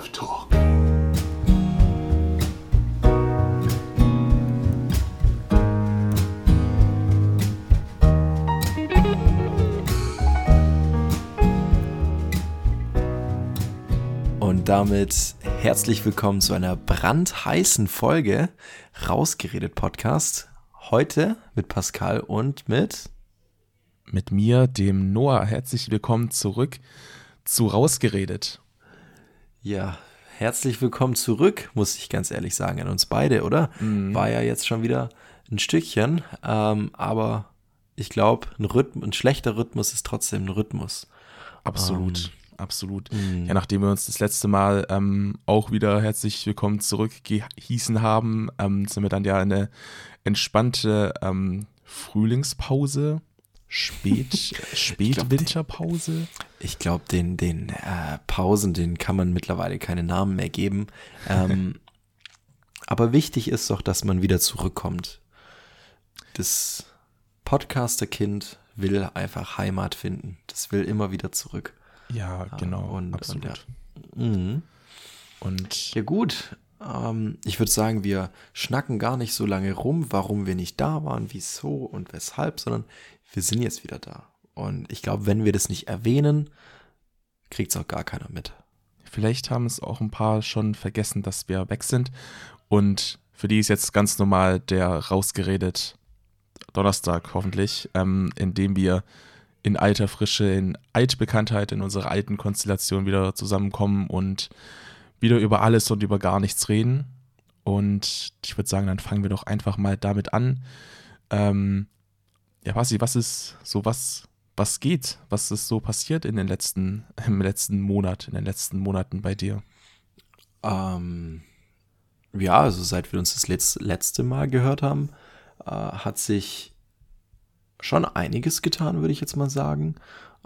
Dev Talk. Und damit herzlich willkommen zu einer brandheißen Folge Rausgeredet Podcast. Heute mit Pascal und mit mit mir, dem Noah. Herzlich willkommen zurück zu Rausgeredet. Ja, herzlich willkommen zurück, muss ich ganz ehrlich sagen, an uns beide, oder? Mhm. War ja jetzt schon wieder ein Stückchen, ähm, aber ich glaube, ein, ein schlechter Rhythmus ist trotzdem ein Rhythmus. Absolut. Ähm, absolut. Mhm. Ja, nachdem wir uns das letzte Mal ähm, auch wieder herzlich willkommen zurückgehießen haben, ähm, sind wir dann ja eine entspannte ähm, Frühlingspause Spät, Spätwinterpause? Ich glaube, den, den äh, Pausen, den kann man mittlerweile keine Namen mehr geben. Ähm, aber wichtig ist doch, dass man wieder zurückkommt. Das Podcaster-Kind will einfach Heimat finden. Das will immer wieder zurück. Ja, genau. Und, absolut. Und, ja. Mhm. und ja, gut. Ähm, ich würde sagen, wir schnacken gar nicht so lange rum, warum wir nicht da waren, wieso und weshalb, sondern wir sind jetzt wieder da. Und ich glaube, wenn wir das nicht erwähnen, kriegt es auch gar keiner mit. Vielleicht haben es auch ein paar schon vergessen, dass wir weg sind. Und für die ist jetzt ganz normal der rausgeredet Donnerstag hoffentlich, ähm, in dem wir in alter Frische, in Altbekanntheit, in unserer alten Konstellation wieder zusammenkommen und wieder über alles und über gar nichts reden. Und ich würde sagen, dann fangen wir doch einfach mal damit an. Ähm, ja, Basti, was ist so was, was geht? Was ist so passiert in den letzten, im letzten Monat, in den letzten Monaten bei dir? Ähm, ja, also seit wir uns das letzte, letzte Mal gehört haben, äh, hat sich schon einiges getan, würde ich jetzt mal sagen.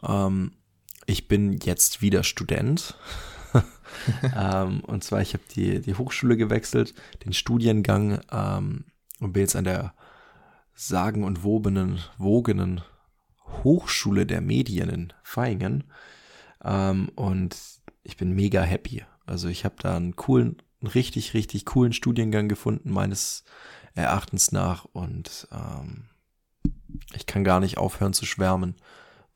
Ähm, ich bin jetzt wieder Student. ähm, und zwar, ich habe die, die Hochschule gewechselt, den Studiengang ähm, und bin jetzt an der sagen und wobenen, wogenen Hochschule der Medien in Feingen. Ähm, und ich bin mega happy. Also ich habe da einen coolen, einen richtig, richtig coolen Studiengang gefunden, meines Erachtens nach. Und ähm, ich kann gar nicht aufhören zu schwärmen,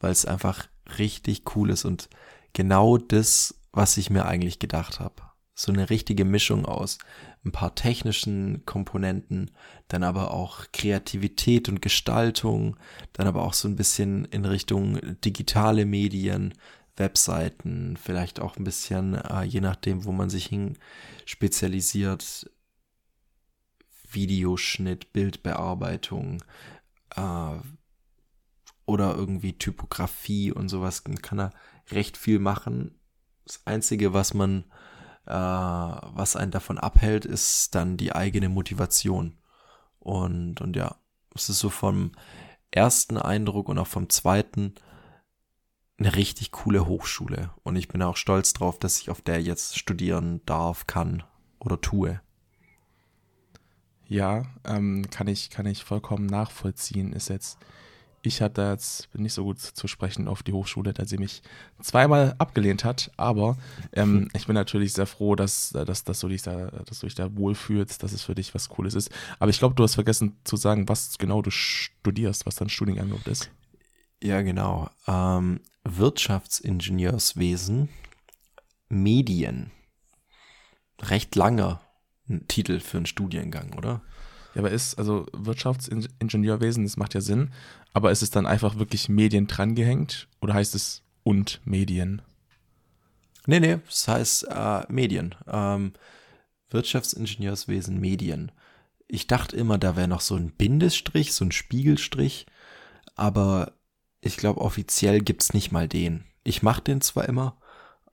weil es einfach richtig cool ist und genau das, was ich mir eigentlich gedacht habe so eine richtige Mischung aus ein paar technischen Komponenten, dann aber auch Kreativität und Gestaltung, dann aber auch so ein bisschen in Richtung digitale Medien, Webseiten, vielleicht auch ein bisschen, äh, je nachdem, wo man sich hin spezialisiert, Videoschnitt, Bildbearbeitung äh, oder irgendwie Typografie und sowas, kann er recht viel machen. Das Einzige, was man äh, was einen davon abhält, ist dann die eigene Motivation. Und, und ja, es ist so vom ersten Eindruck und auch vom zweiten eine richtig coole Hochschule. Und ich bin auch stolz drauf, dass ich auf der jetzt studieren darf, kann oder tue. Ja, ähm, kann ich, kann ich vollkommen nachvollziehen. Ist jetzt ich hatte jetzt nicht so gut zu sprechen auf die Hochschule, da sie mich zweimal abgelehnt hat. Aber ähm, ich bin natürlich sehr froh, dass, dass, dass, du dich da, dass du dich da wohlfühlst, dass es für dich was Cooles ist. Aber ich glaube, du hast vergessen zu sagen, was genau du studierst, was dein Studiengang ist. Ja, genau. Ähm, Wirtschaftsingenieurswesen, Medien. Recht langer Titel für einen Studiengang, oder? Ja, aber ist, also Wirtschaftsingenieurwesen, das macht ja Sinn, aber ist es dann einfach wirklich Medien drangehängt oder heißt es und Medien? Nee, nee, das heißt äh, Medien. Ähm, Wirtschaftsingenieurswesen, Medien. Ich dachte immer, da wäre noch so ein Bindestrich, so ein Spiegelstrich, aber ich glaube, offiziell gibt es nicht mal den. Ich mache den zwar immer,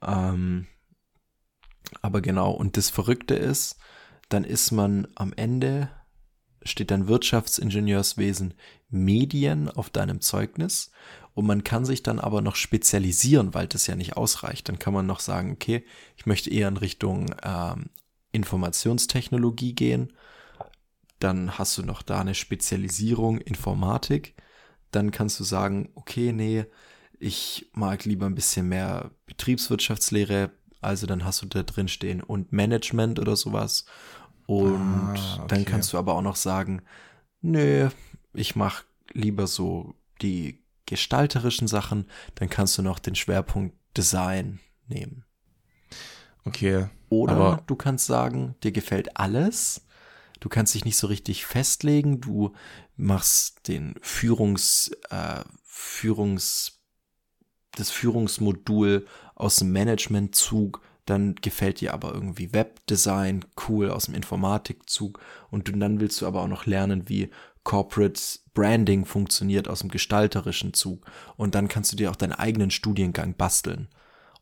ähm, aber genau, und das Verrückte ist, dann ist man am Ende steht dann Wirtschaftsingenieurswesen Medien auf deinem Zeugnis und man kann sich dann aber noch spezialisieren, weil das ja nicht ausreicht. Dann kann man noch sagen, okay, ich möchte eher in Richtung ähm, Informationstechnologie gehen. Dann hast du noch da eine Spezialisierung Informatik. Dann kannst du sagen, okay, nee, ich mag lieber ein bisschen mehr Betriebswirtschaftslehre, Also dann hast du da drin stehen und Management oder sowas. Und Ah, okay. dann kannst du aber auch noch sagen, nö, ich mache lieber so die gestalterischen Sachen. Dann kannst du noch den Schwerpunkt Design nehmen. Okay. Oder du kannst sagen, dir gefällt alles. Du kannst dich nicht so richtig festlegen. Du machst den Führungs, äh, Führungs, das Führungsmodul aus dem Managementzug. Dann gefällt dir aber irgendwie Webdesign cool aus dem Informatikzug. Und du, dann willst du aber auch noch lernen, wie Corporate Branding funktioniert aus dem gestalterischen Zug. Und dann kannst du dir auch deinen eigenen Studiengang basteln.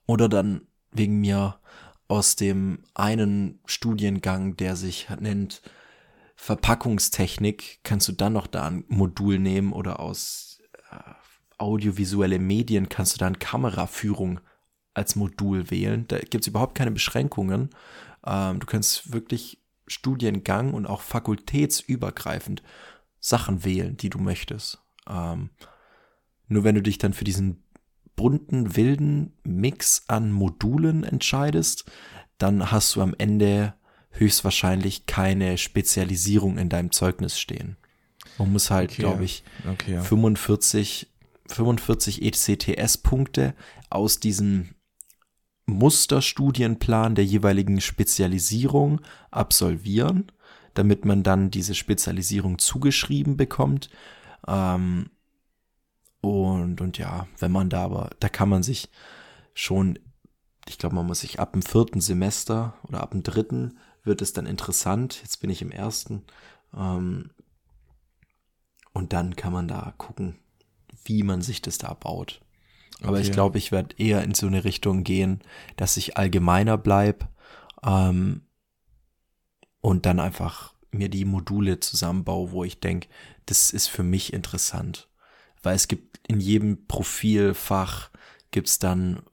Oder dann wegen mir aus dem einen Studiengang, der sich nennt Verpackungstechnik, kannst du dann noch da ein Modul nehmen oder aus äh, audiovisuelle Medien kannst du dann Kameraführung als Modul wählen. Da gibt es überhaupt keine Beschränkungen. Ähm, du kannst wirklich Studiengang und auch fakultätsübergreifend Sachen wählen, die du möchtest. Ähm, nur wenn du dich dann für diesen bunten, wilden Mix an Modulen entscheidest, dann hast du am Ende höchstwahrscheinlich keine Spezialisierung in deinem Zeugnis stehen. Man muss halt, Okay. glaube ich, Okay. 45, 45 ECTS-Punkte aus diesem Musterstudienplan der jeweiligen Spezialisierung absolvieren, damit man dann diese Spezialisierung zugeschrieben bekommt. Ähm, und, und ja, wenn man da aber, da kann man sich schon, ich glaube, man muss sich ab dem vierten Semester oder ab dem dritten wird es dann interessant. Jetzt bin ich im ersten. Ähm, und dann kann man da gucken, wie man sich das da baut. Aber ich Okay. glaube, ich werde eher in so eine Richtung gehen, dass ich allgemeiner bleib ähm, und dann einfach mir die Module zusammenbaue, wo ich denke, das ist für mich interessant. Weil es gibt in jedem Profilfach gibt's dann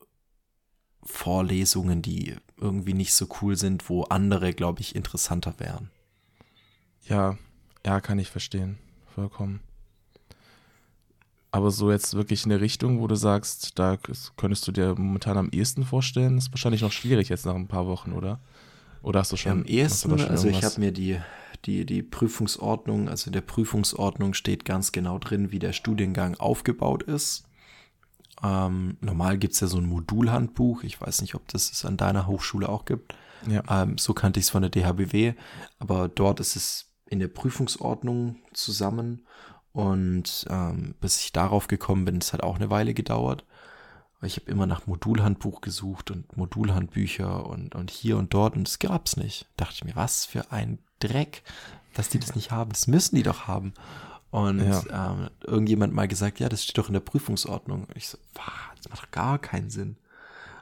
Vorlesungen, die irgendwie nicht so cool sind, wo andere, glaube ich, interessanter wären. Ja, ja, kann ich verstehen. Vollkommen. Aber so jetzt wirklich eine Richtung, wo du sagst, da könntest du dir momentan am ehesten vorstellen, ist wahrscheinlich noch schwierig jetzt nach ein paar Wochen, oder? Oder hast du schon? Am ehesten, schon also ich habe mir die, die, die Prüfungsordnung, also in der Prüfungsordnung steht ganz genau drin, wie der Studiengang aufgebaut ist. Ähm, normal gibt's ja so ein Modulhandbuch. Ich weiß nicht, ob das es an deiner Hochschule auch gibt. Ja. Ähm, so kannte ich es von der DHBW, aber dort ist es in der Prüfungsordnung zusammen. Und ähm, bis ich darauf gekommen bin, es hat auch eine Weile gedauert. Ich habe immer nach Modulhandbuch gesucht und Modulhandbücher und, und hier und dort und es gab's nicht. Dachte ich mir, was für ein Dreck, dass die das nicht haben. Das müssen die doch haben. Und Ja. ähm, irgendjemand mal gesagt, ja, das steht doch in der Prüfungsordnung. Und ich so, "Wah, das macht doch gar keinen Sinn.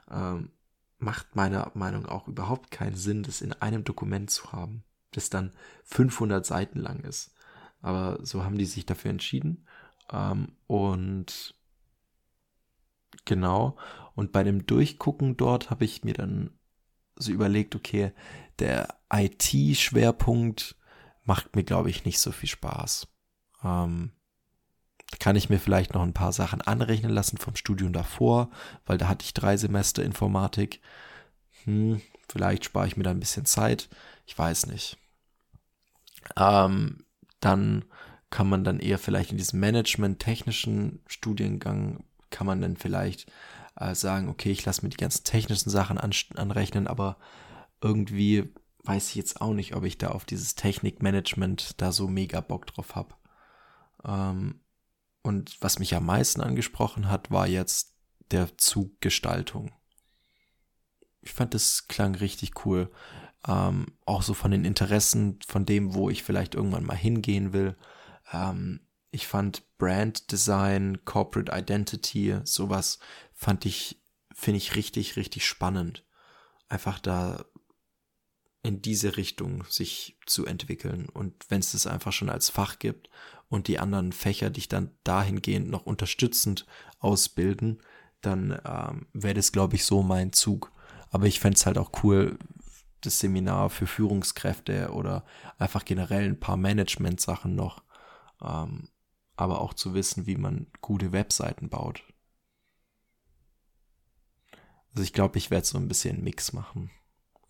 Ähm, macht meiner Meinung auch überhaupt keinen Sinn, das in einem Dokument zu haben, das dann 500 Seiten lang ist. Aber so haben die sich dafür entschieden. Ähm, und genau. Und bei dem Durchgucken dort habe ich mir dann so überlegt, okay, der IT-Schwerpunkt macht mir, glaube ich, nicht so viel Spaß. Ähm, kann ich mir vielleicht noch ein paar Sachen anrechnen lassen vom Studium davor, weil da hatte ich drei Semester Informatik. Hm, vielleicht spare ich mir da ein bisschen Zeit. Ich weiß nicht. Ähm, dann kann man dann eher vielleicht in diesem Management-technischen Studiengang kann man dann vielleicht äh, sagen, okay, ich lasse mir die ganzen technischen Sachen an, anrechnen, aber irgendwie weiß ich jetzt auch nicht, ob ich da auf dieses Technikmanagement da so mega Bock drauf habe. Ähm, und was mich am meisten angesprochen hat, war jetzt der Zug Gestaltung. Ich fand, das klang richtig cool. Ähm, auch so von den Interessen, von dem, wo ich vielleicht irgendwann mal hingehen will. Ähm, ich fand Brand Design, Corporate Identity, sowas fand ich, finde ich richtig, richtig spannend. Einfach da in diese Richtung sich zu entwickeln. Und wenn es das einfach schon als Fach gibt und die anderen Fächer dich dann dahingehend noch unterstützend ausbilden, dann ähm, wäre das, glaube ich, so mein Zug. Aber ich fände es halt auch cool, das Seminar für Führungskräfte oder einfach generell ein paar Management-Sachen noch. Ähm, aber auch zu wissen, wie man gute Webseiten baut. Also ich glaube, ich werde so ein bisschen Mix machen.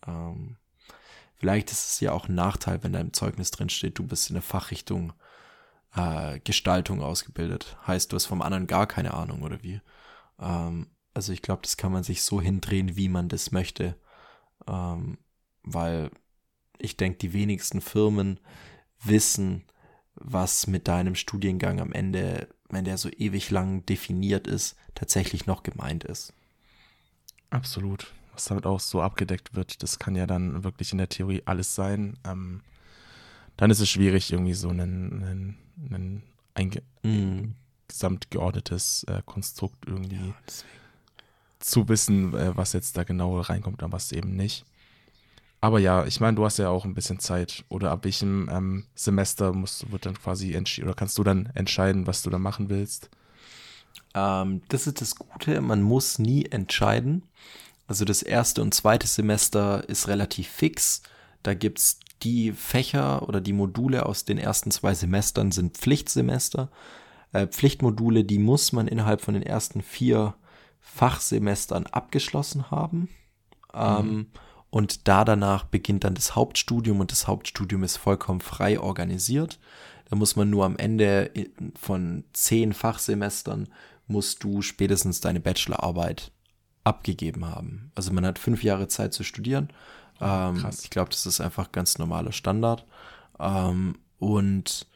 Ähm, vielleicht ist es ja auch ein Nachteil, wenn da im Zeugnis drin steht, du bist in der Fachrichtung äh, Gestaltung ausgebildet. Heißt, du hast vom anderen gar keine Ahnung oder wie. Ähm, also ich glaube, das kann man sich so hindrehen, wie man das möchte. Ähm, weil ich denke, die wenigsten Firmen wissen, was mit deinem Studiengang am Ende, wenn der so ewig lang definiert ist, tatsächlich noch gemeint ist. Absolut. Was damit auch so abgedeckt wird, das kann ja dann wirklich in der Theorie alles sein. Ähm, dann ist es schwierig, irgendwie so ein mm. gesamt geordnetes äh, Konstrukt irgendwie ja, zu wissen, äh, was jetzt da genau reinkommt und was eben nicht. Aber ja, ich meine, du hast ja auch ein bisschen Zeit. Oder ab welchem ähm, Semester musst, wird dann quasi entschieden, oder kannst du dann entscheiden, was du da machen willst? Ähm, das ist das Gute, man muss nie entscheiden. Also das erste und zweite Semester ist relativ fix. Da gibt es die Fächer oder die Module aus den ersten zwei Semestern sind Pflichtsemester. Äh, Pflichtmodule, die muss man innerhalb von den ersten vier Fachsemestern abgeschlossen haben. Mhm. Ähm, und da danach beginnt dann das Hauptstudium und das Hauptstudium ist vollkommen frei organisiert. Da muss man nur am Ende von zehn Fachsemestern musst du spätestens deine Bachelorarbeit abgegeben haben. Also man hat fünf Jahre Zeit zu studieren. Oh, ähm, ich glaube, das ist einfach ganz normaler Standard. Ähm, und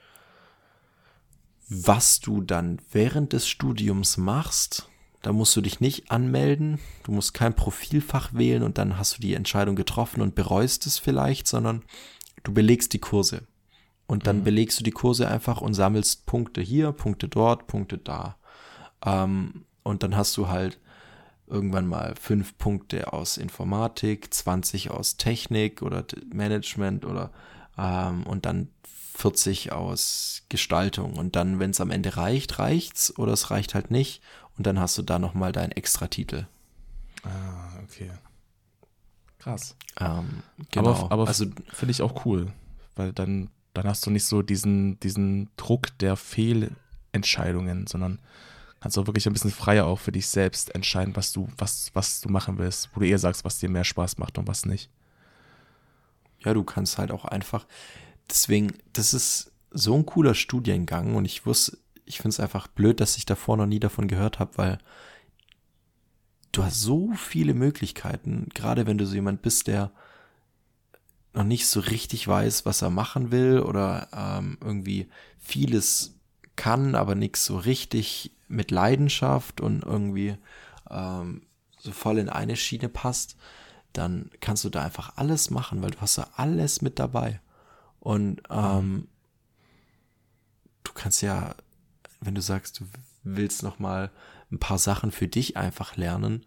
was du dann während des Studiums machst, da musst du dich nicht anmelden, du musst kein Profilfach wählen und dann hast du die Entscheidung getroffen und bereust es vielleicht, sondern du belegst die Kurse. Und dann mhm. belegst du die Kurse einfach und sammelst Punkte hier, Punkte dort, Punkte da. Ähm, und dann hast du halt irgendwann mal fünf Punkte aus Informatik, 20 aus Technik oder Management oder ähm, und dann 40 aus Gestaltung. Und dann, wenn es am Ende reicht, reicht's oder es reicht halt nicht und dann hast du da nochmal deinen Extra-Titel. Ah, okay. Krass. Ähm, genau. Aber, aber also, finde ich auch cool, weil dann, dann hast du nicht so diesen, diesen Druck der Fehlentscheidungen, sondern kannst auch wirklich ein bisschen freier auch für dich selbst entscheiden, was du, was, was du machen willst, wo du eher sagst, was dir mehr Spaß macht und was nicht. Ja, du kannst halt auch einfach, deswegen, das ist so ein cooler Studiengang und ich wusste, ich finde es einfach blöd, dass ich davor noch nie davon gehört habe, weil du hast so viele Möglichkeiten, gerade wenn du so jemand bist, der noch nicht so richtig weiß, was er machen will oder ähm, irgendwie vieles kann, aber nichts so richtig mit Leidenschaft und irgendwie ähm, so voll in eine Schiene passt, dann kannst du da einfach alles machen, weil du hast da alles mit dabei. Und ähm, du kannst ja wenn du sagst, du willst noch mal ein paar Sachen für dich einfach lernen,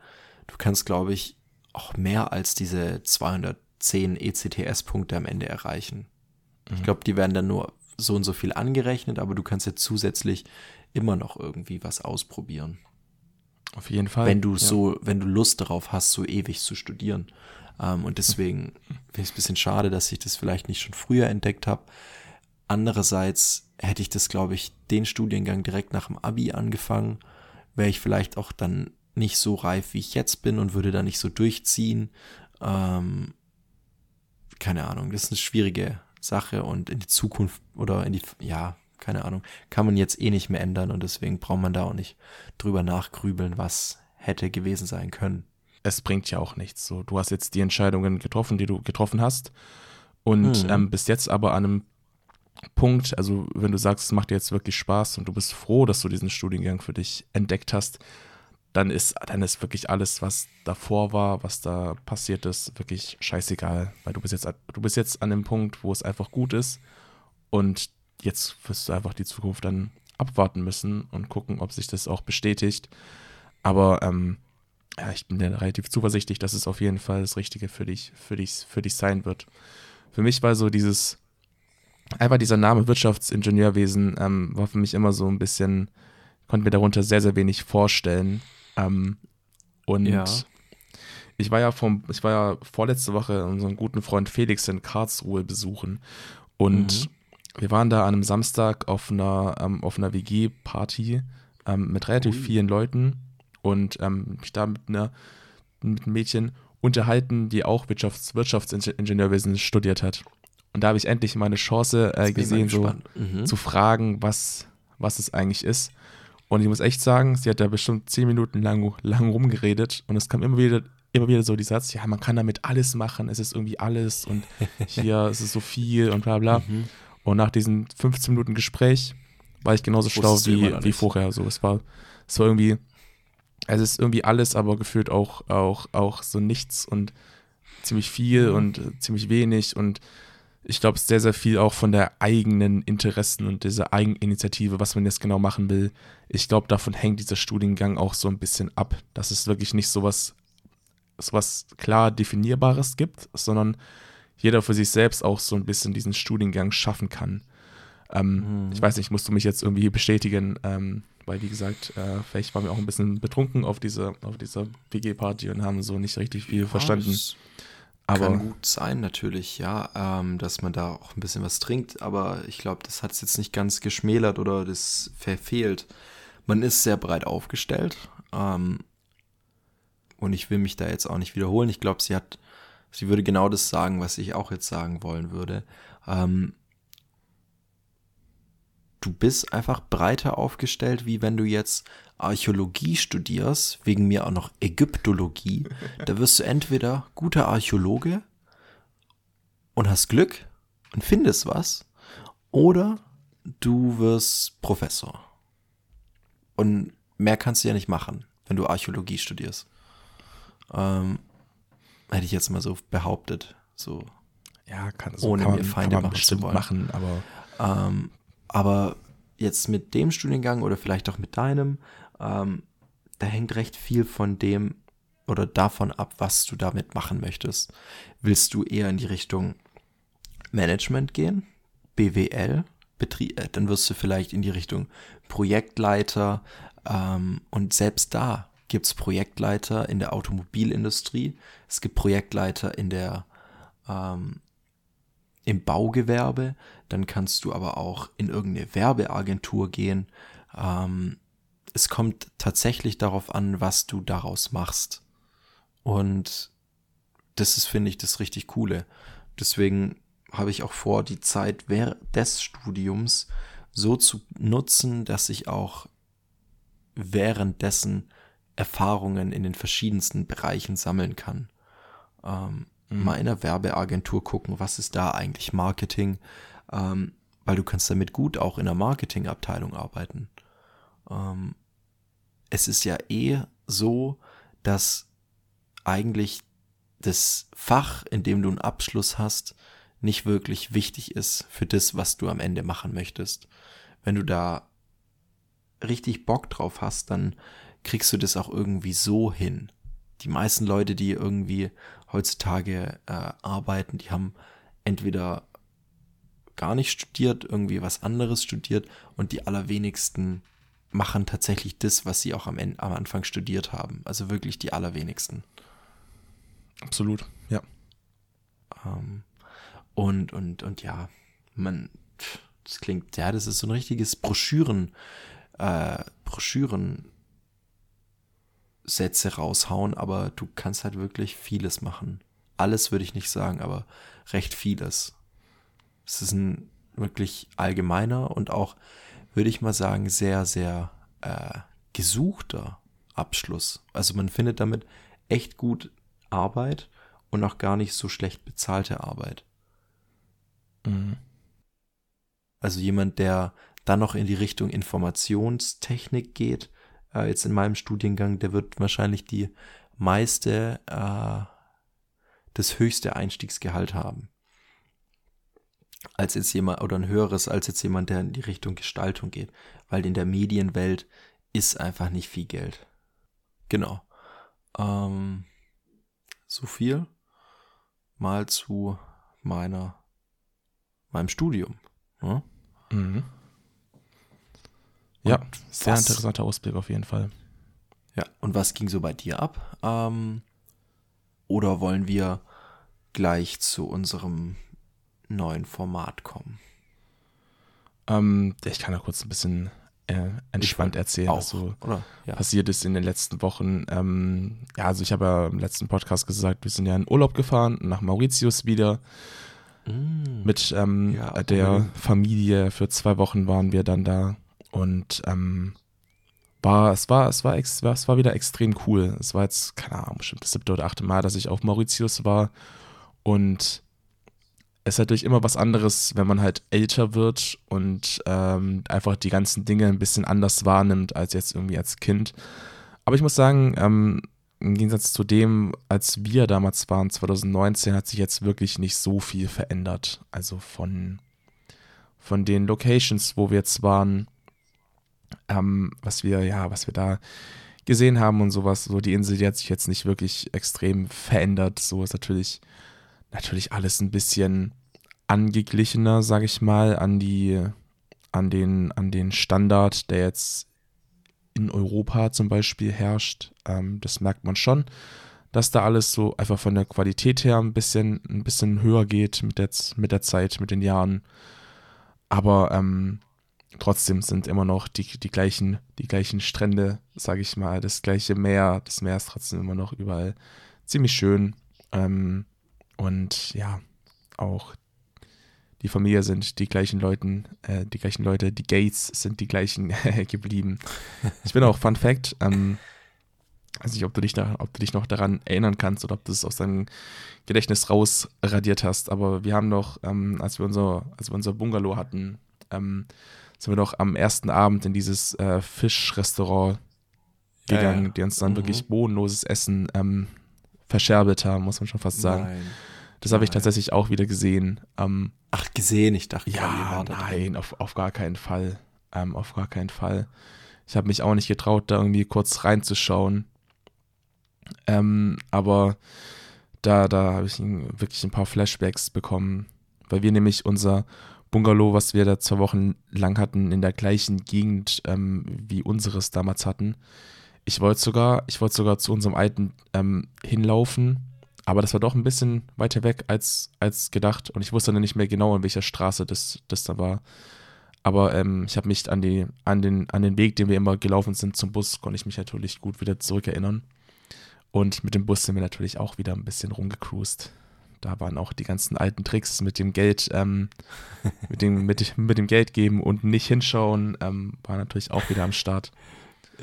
du kannst, glaube ich, auch mehr als diese 210 ECTS-Punkte am Ende erreichen. Mhm. Ich glaube, die werden dann nur so und so viel angerechnet, aber du kannst ja zusätzlich immer noch irgendwie was ausprobieren. Auf jeden Fall. Wenn du ja. so, wenn du Lust darauf hast, so ewig zu studieren. Ähm, und deswegen finde ich es ein bisschen schade, dass ich das vielleicht nicht schon früher entdeckt habe. Andererseits hätte ich das, glaube ich, den Studiengang direkt nach dem Abi angefangen, wäre ich vielleicht auch dann nicht so reif, wie ich jetzt bin und würde da nicht so durchziehen. Ähm, keine Ahnung, das ist eine schwierige Sache und in die Zukunft oder in die, ja, keine Ahnung, kann man jetzt eh nicht mehr ändern und deswegen braucht man da auch nicht drüber nachgrübeln, was hätte gewesen sein können. Es bringt ja auch nichts. So, du hast jetzt die Entscheidungen getroffen, die du getroffen hast und mhm. ähm, bist jetzt aber an einem Punkt, also wenn du sagst, es macht dir jetzt wirklich Spaß und du bist froh, dass du diesen Studiengang für dich entdeckt hast, dann ist, dann ist wirklich alles, was davor war, was da passiert ist, wirklich scheißegal. Weil du bist jetzt, du bist jetzt an dem Punkt, wo es einfach gut ist und jetzt wirst du einfach die Zukunft dann abwarten müssen und gucken, ob sich das auch bestätigt. Aber ähm, ja, ich bin ja relativ zuversichtlich, dass es auf jeden Fall das Richtige für dich, für dich, für dich sein wird. Für mich war so dieses, einfach dieser Name Wirtschaftsingenieurwesen ähm, war für mich immer so ein bisschen, konnte mir darunter sehr, sehr wenig vorstellen. Ähm, und ja. ich war ja vom, ich war ja vorletzte Woche unseren guten Freund Felix in Karlsruhe besuchen. Und mhm. Wir waren da an einem Samstag auf einer, ähm, auf einer WG-Party ähm, mit relativ Ui. vielen Leuten und ähm, mich da mit einer mit einem Mädchen unterhalten, die auch Wirtschafts Wirtschaftsingenieurwesen studiert hat. Und da habe ich endlich meine Chance äh, gesehen, so mhm. zu fragen, was, was es eigentlich ist. Und ich muss echt sagen, sie hat da bestimmt zehn Minuten lang, lang rumgeredet und es kam immer wieder, immer wieder so die Satz, ja, man kann damit alles machen, es ist irgendwie alles und hier ist es so viel und bla bla. Mhm. Und nach diesen 15 Minuten Gespräch war ich genauso schlau wie, wie vorher. So, es war, es war irgendwie, es ist irgendwie alles, aber gefühlt auch, auch, auch so nichts und ziemlich viel mhm. und ziemlich wenig und ich glaube, sehr, sehr viel auch von der eigenen Interessen und dieser Eigeninitiative, was man jetzt genau machen will. Ich glaube, davon hängt dieser Studiengang auch so ein bisschen ab, dass es wirklich nicht so was, so was klar definierbares gibt, sondern jeder für sich selbst auch so ein bisschen diesen Studiengang schaffen kann. Ähm, mhm. Ich weiß nicht, musst du mich jetzt irgendwie bestätigen, ähm, weil wie gesagt, äh, vielleicht waren wir auch ein bisschen betrunken auf, diese, auf dieser WG-Party und haben so nicht richtig viel ja, verstanden. Aber Kann gut sein, natürlich, ja, ähm, dass man da auch ein bisschen was trinkt, aber ich glaube, das hat es jetzt nicht ganz geschmälert oder das verfehlt. Man ist sehr breit aufgestellt ähm, und ich will mich da jetzt auch nicht wiederholen. Ich glaube, sie hat, sie würde genau das sagen, was ich auch jetzt sagen wollen würde. Ähm, du bist einfach breiter aufgestellt, wie wenn du jetzt Archäologie studierst, wegen mir auch noch Ägyptologie. da wirst du entweder guter Archäologe und hast Glück und findest was, oder du wirst Professor. Und mehr kannst du ja nicht machen, wenn du Archäologie studierst. Ähm, hätte ich jetzt mal so behauptet, so ja, kann, so ohne kann man, mir Feinde kann man machen zu wollen. machen, aber ähm, aber jetzt mit dem Studiengang oder vielleicht auch mit deinem, ähm, da hängt recht viel von dem oder davon ab, was du damit machen möchtest. Willst du eher in die Richtung Management gehen, BWL, Betrieb, äh, dann wirst du vielleicht in die Richtung Projektleiter ähm, und selbst da gibt es Projektleiter in der Automobilindustrie, es gibt Projektleiter in der ähm, im Baugewerbe, dann kannst du aber auch in irgendeine Werbeagentur gehen. Ähm, es kommt tatsächlich darauf an, was du daraus machst. Und das ist, finde ich, das richtig Coole. Deswegen habe ich auch vor, die Zeit des Studiums so zu nutzen, dass ich auch währenddessen Erfahrungen in den verschiedensten Bereichen sammeln kann. Ähm, mhm. mal in einer Werbeagentur gucken, was ist da eigentlich Marketing, ähm, weil du kannst damit gut auch in der Marketingabteilung arbeiten. Ähm, es ist ja eh so, dass eigentlich das Fach, in dem du einen Abschluss hast, nicht wirklich wichtig ist für das, was du am Ende machen möchtest. Wenn du da richtig Bock drauf hast, dann kriegst du das auch irgendwie so hin. Die meisten Leute, die irgendwie heutzutage äh, arbeiten, die haben entweder gar nicht studiert, irgendwie was anderes studiert und die allerwenigsten machen tatsächlich das, was sie auch am, Ende, am Anfang studiert haben. Also wirklich die allerwenigsten. Absolut, ja. Ähm, und, und, und ja, man, das klingt, ja, das ist so ein richtiges Broschüren, äh, Broschüren Sätze raushauen, aber du kannst halt wirklich vieles machen. Alles würde ich nicht sagen, aber recht vieles. Es ist ein wirklich allgemeiner und auch, würde ich mal sagen, sehr, sehr äh, gesuchter Abschluss. Also man findet damit echt gut Arbeit und auch gar nicht so schlecht bezahlte Arbeit. Mhm. Also jemand, der dann noch in die Richtung Informationstechnik geht, äh, jetzt in meinem Studiengang, der wird wahrscheinlich die meiste, äh, das höchste Einstiegsgehalt haben. Als jetzt jemand, oder ein höheres als jetzt jemand, der in die Richtung Gestaltung geht. Weil in der Medienwelt ist einfach nicht viel Geld. Genau. Ähm, so viel mal zu meiner, meinem Studium. Ne? Mhm. Ja, sehr was, interessanter Ausblick auf jeden Fall. Ja, und was ging so bei dir ab? Ähm, oder wollen wir gleich zu unserem neuen Format kommen? Ähm, ich kann da kurz ein bisschen äh, entspannt erzählen, auch, was so? Ja. passiert ist in den letzten Wochen. Ähm, ja, also ich habe ja im letzten Podcast gesagt, wir sind ja in Urlaub gefahren, nach Mauritius wieder. Mm. Mit ähm, Ja, der. Familie für zwei Wochen waren wir dann da und ähm, war, es war, es war, war, es war wieder extrem cool. Es war jetzt, keine Ahnung, bestimmt das siebte oder achte Mal, dass ich auf Mauritius war und es ist natürlich immer was anderes, wenn man halt älter wird und ähm, einfach die ganzen Dinge ein bisschen anders wahrnimmt als jetzt irgendwie als Kind. Aber ich muss sagen, ähm, im Gegensatz zu dem, als wir damals waren, 2019, hat sich jetzt wirklich nicht so viel verändert. Also von, von den Locations, wo wir jetzt waren, ähm, was wir, ja, was wir da gesehen haben und sowas, so die Insel, die hat sich jetzt nicht wirklich extrem verändert. So ist natürlich, natürlich alles ein bisschen angeglichener, sag ich mal, an die, an den, an den Standard, der jetzt in Europa zum Beispiel herrscht. Ähm, das merkt man schon, dass da alles so einfach von der Qualität her ein bisschen, ein bisschen höher geht mit der, mit der Zeit, mit den Jahren. Aber ähm, trotzdem sind immer noch die, die, gleichen, die gleichen Strände, sage ich mal, das gleiche Meer. Das Meer ist trotzdem immer noch überall ziemlich schön. Ähm, und ja, auch die Familie sind die gleichen Leuten, äh, die gleichen Leute, die Gates sind die gleichen geblieben. Ich bin auch Fun Fact, ähm, weiß nicht, ob du dich da, ob du dich noch daran erinnern kannst oder ob du es aus deinem Gedächtnis rausradiert hast, aber wir haben noch, ähm, als wir unser, als wir unser Bungalow hatten, ähm, sind wir noch am ersten Abend in dieses äh, Fischrestaurant Ja, gegangen, ja. die uns dann Mhm. wirklich bodenloses Essen ähm, verscherbelt haben, muss man schon fast sagen. Nein. Das habe ich tatsächlich auch wieder gesehen. Ähm, Ach, gesehen, ich dachte, ja, nein, auf, auf gar keinen Fall. Ähm, auf gar keinen Fall. Ich habe mich auch nicht getraut, da irgendwie kurz reinzuschauen. Ähm, aber da, da habe ich wirklich ein paar Flashbacks bekommen, weil wir nämlich unser Bungalow, was wir da zwei Wochen lang hatten, in der gleichen Gegend ähm, wie unseres damals hatten. Ich wollte sogar, ich wollte sogar zu unserem alten ähm, hinlaufen, aber das war doch ein bisschen weiter weg als, als gedacht und ich wusste dann nicht mehr genau, in welcher Straße das, das da war. Aber ähm, ich habe mich an, die, an, den, an den Weg, den wir immer gelaufen sind zum Bus, konnte ich mich natürlich gut wieder zurückerinnern. Und mit dem Bus sind wir natürlich auch wieder ein bisschen rumgecruised. Da waren auch die ganzen alten Tricks mit dem Geld, ähm, mit, dem, mit, mit dem Geld geben und nicht hinschauen, ähm, war natürlich auch wieder am Start.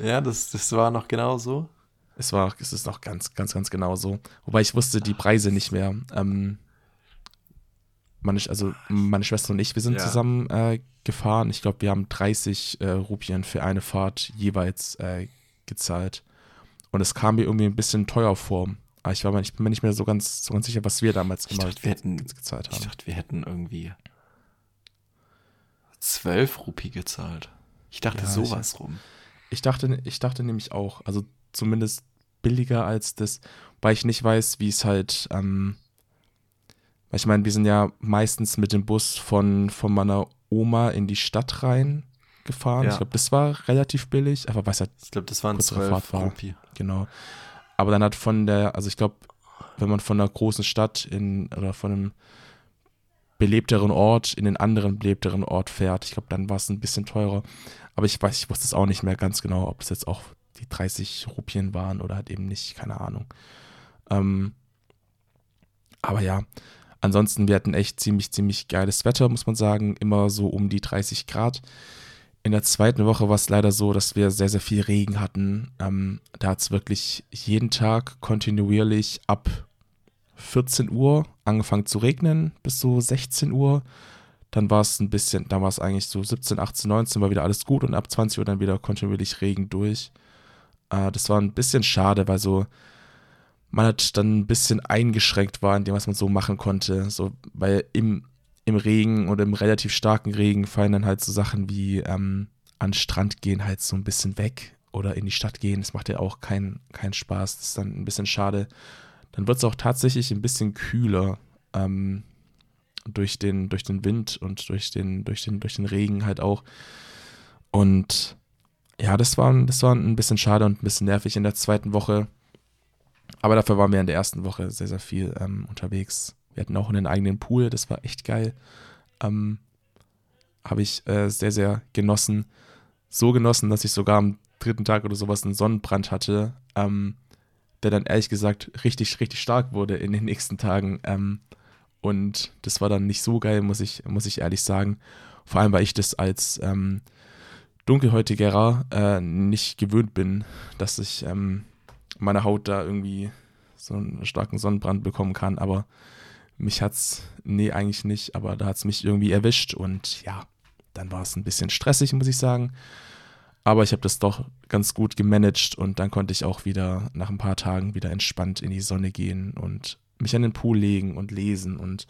Ja, das, das war noch genau so. Es war, es ist noch ganz, ganz, ganz genau so. Wobei ich wusste die Preise nicht mehr. Ähm, meine, also meine Schwester und ich, wir sind Ja. zusammen äh, gefahren. Ich glaube, wir haben 30 äh, Rupien für eine Fahrt jeweils äh, gezahlt. Und es kam mir irgendwie ein bisschen teuer vor. Aber ich, war mir, ich bin mir nicht mehr so ganz, so ganz sicher, was wir damals Ich gemacht dachte, wir hätten, gezahlt ich haben. dachte, wir hätten irgendwie 12 Rupie gezahlt. Ich dachte Ja, sowas rum. Ich dachte, ich dachte nämlich auch, also zumindest billiger als das, weil ich nicht weiß, wie es halt, ähm, weil ich meine, wir sind ja meistens mit dem Bus von, von meiner Oma in die Stadt rein gefahren. Ja. Ich glaube, das war relativ billig, aber weiß halt Ich glaube, das waren 12 Fahrt war. Rupie. genau. Aber dann hat von der, also ich glaube, wenn man von einer großen Stadt in oder von einem belebteren Ort in den anderen belebteren Ort fährt, ich glaube, dann war es ein bisschen teurer. Aber ich weiß, ich wusste es auch nicht mehr ganz genau, ob es jetzt auch die 30 Rupien waren oder halt eben nicht, keine Ahnung. Ähm, aber ja, ansonsten, wir hatten echt ziemlich, ziemlich geiles Wetter, muss man sagen. Immer so um die 30 Grad. In der zweiten Woche war es leider so, dass wir sehr, sehr viel Regen hatten. Ähm, da hat es wirklich jeden Tag kontinuierlich ab 14 Uhr angefangen zu regnen bis so 16 Uhr. Dann war es ein bisschen, dann war es eigentlich so 17, 18, 19 war wieder alles gut und ab 20 Uhr dann wieder kontinuierlich Regen durch. Äh, das war ein bisschen schade, weil so man hat dann ein bisschen eingeschränkt war in dem, was man so machen konnte. So, weil im, im Regen oder im relativ starken Regen fallen dann halt so Sachen wie ähm, an Strand gehen halt so ein bisschen weg oder in die Stadt gehen. Das macht ja auch keinen keinen Spaß. Das ist dann ein bisschen schade. Dann wird es auch tatsächlich ein bisschen kühler ähm, durch, den, durch den Wind und durch den, durch, den, durch den Regen halt auch. Und ja, das war, das war ein bisschen schade und ein bisschen nervig in der zweiten Woche. Aber dafür waren wir in der ersten Woche sehr, sehr viel ähm, unterwegs. Wir hatten auch einen eigenen Pool, das war echt geil. Ähm, Habe ich äh, sehr, sehr genossen. so genossen, dass ich sogar am dritten Tag oder sowas einen Sonnenbrand hatte, ähm, der dann ehrlich gesagt richtig, richtig stark wurde in den nächsten Tagen. Ähm, und das war dann nicht so geil, muss ich, muss ich ehrlich sagen. Vor allem, weil ich das als ähm, Dunkelhäutigerer äh, nicht gewöhnt bin, dass ich ähm, meine Haut da irgendwie so einen starken Sonnenbrand bekommen kann. Aber mich hat's, nee, eigentlich nicht, aber da hat es mich irgendwie erwischt und ja, dann war es ein bisschen stressig, muss ich sagen. Aber ich habe das doch ganz gut gemanagt und dann konnte ich auch wieder nach ein paar Tagen wieder entspannt in die Sonne gehen und mich an den Pool legen und lesen und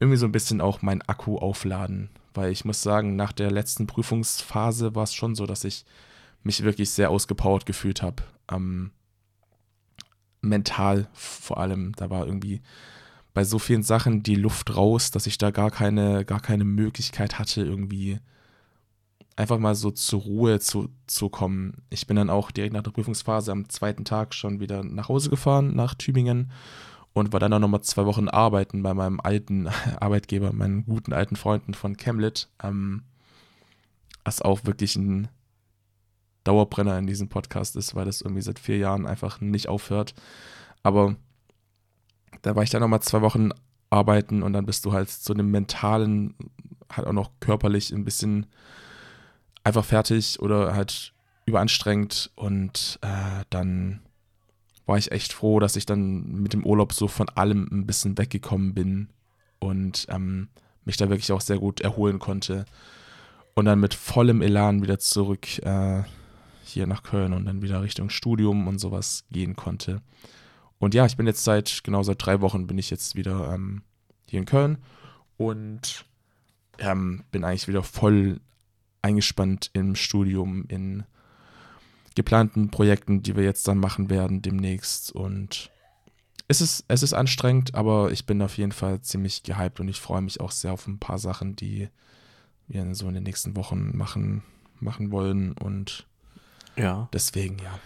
irgendwie so ein bisschen auch mein Akku aufladen. Weil ich muss sagen, nach der letzten Prüfungsphase war es schon so, dass ich mich wirklich sehr ausgepowert gefühlt habe. Ähm, mental vor allem. Da war irgendwie bei so vielen Sachen die Luft raus, dass ich da gar keine, gar keine Möglichkeit hatte, irgendwie einfach mal so zur Ruhe zu, zu kommen. Ich bin dann auch direkt nach der Prüfungsphase am zweiten Tag schon wieder nach Hause gefahren, nach Tübingen und war dann auch nochmal zwei Wochen arbeiten bei meinem alten Arbeitgeber, meinen guten alten Freunden von Chemlit. Ähm, was auch wirklich ein Dauerbrenner in diesem Podcast ist, weil das irgendwie seit vier Jahren einfach nicht aufhört. Aber da war ich dann nochmal zwei Wochen arbeiten und dann bist du halt zu einem mentalen, halt auch noch körperlich ein bisschen einfach fertig oder halt überanstrengt und äh, dann war ich echt froh, dass ich dann mit dem Urlaub so von allem ein bisschen weggekommen bin und ähm, mich da wirklich auch sehr gut erholen konnte und dann mit vollem Elan wieder zurück äh, hier nach Köln und dann wieder Richtung Studium und sowas gehen konnte. Und ja, ich bin jetzt seit genau seit drei Wochen bin ich jetzt wieder ähm, hier in Köln und ähm, bin eigentlich wieder voll eingespannt im Studium, in geplanten Projekten, die wir jetzt dann machen werden demnächst. Und es ist, es ist anstrengend, aber ich bin auf jeden Fall ziemlich gehypt und ich freue mich auch sehr auf ein paar Sachen, die wir so in den nächsten Wochen machen, machen wollen. Und ja. deswegen, ja.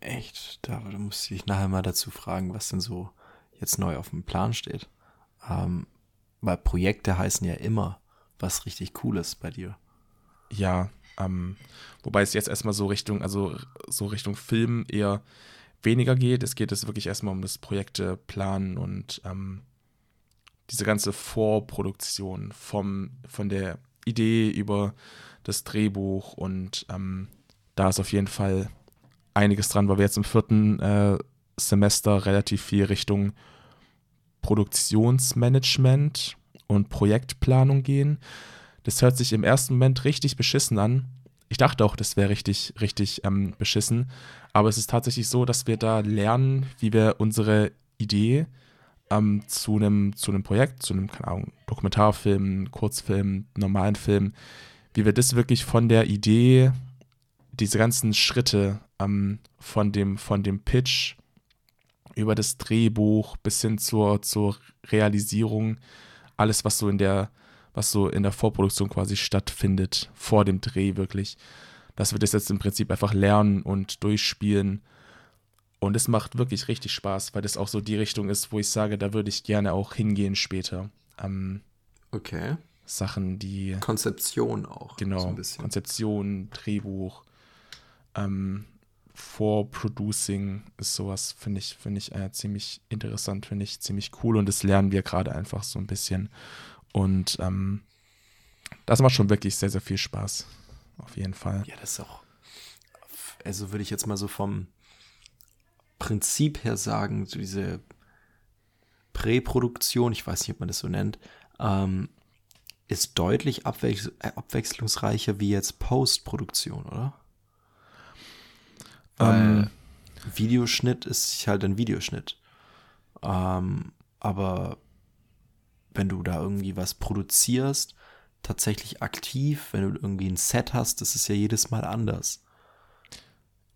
Echt, da muss ich nachher mal dazu fragen, was denn so jetzt neu auf dem Plan steht. Ähm, weil Projekte heißen ja immer was richtig Cooles bei dir. Ja, ähm, wobei es jetzt erstmal so Richtung, also so Richtung Film eher weniger geht. Es geht jetzt wirklich erstmal um das Projekte planen und ähm, diese ganze Vorproduktion vom, von der Idee über das Drehbuch und ähm, da ist auf jeden Fall einiges dran, weil wir jetzt im vierten äh, Semester relativ viel Richtung Produktionsmanagement und Projektplanung gehen. Das hört sich im ersten Moment richtig beschissen an. Ich dachte auch, das wäre richtig, richtig ähm, beschissen. Aber es ist tatsächlich so, dass wir da lernen, wie wir unsere Idee ähm, zu einem zu Projekt, zu einem, keine Ahnung, Dokumentarfilm, Kurzfilm, normalen Film, wie wir das wirklich von der Idee, diese ganzen Schritte ähm, von, dem, von dem Pitch über das Drehbuch bis hin zur, zur Realisierung alles, was so in der, was so in der Vorproduktion quasi stattfindet, vor dem Dreh wirklich, dass wir das jetzt im Prinzip einfach lernen und durchspielen. Und es macht wirklich richtig Spaß, weil das auch so die Richtung ist, wo ich sage, da würde ich gerne auch hingehen später. Ähm, okay. Sachen, die. Konzeption auch. Genau. So Konzeption, Drehbuch, ähm, Vorproducing ist sowas, finde ich, finde ich äh, ziemlich interessant, finde ich ziemlich cool und das lernen wir gerade einfach so ein bisschen. Und ähm, das macht schon wirklich sehr, sehr viel Spaß. Auf jeden Fall. Ja, das ist auch. Also würde ich jetzt mal so vom Prinzip her sagen, so diese Präproduktion, ich weiß nicht, ob man das so nennt, ähm, ist deutlich abwech abwechslungsreicher wie jetzt Postproduktion, oder? Ähm, Videoschnitt ist halt ein Videoschnitt. Ähm, aber wenn du da irgendwie was produzierst, tatsächlich aktiv, wenn du irgendwie ein Set hast, das ist ja jedes Mal anders.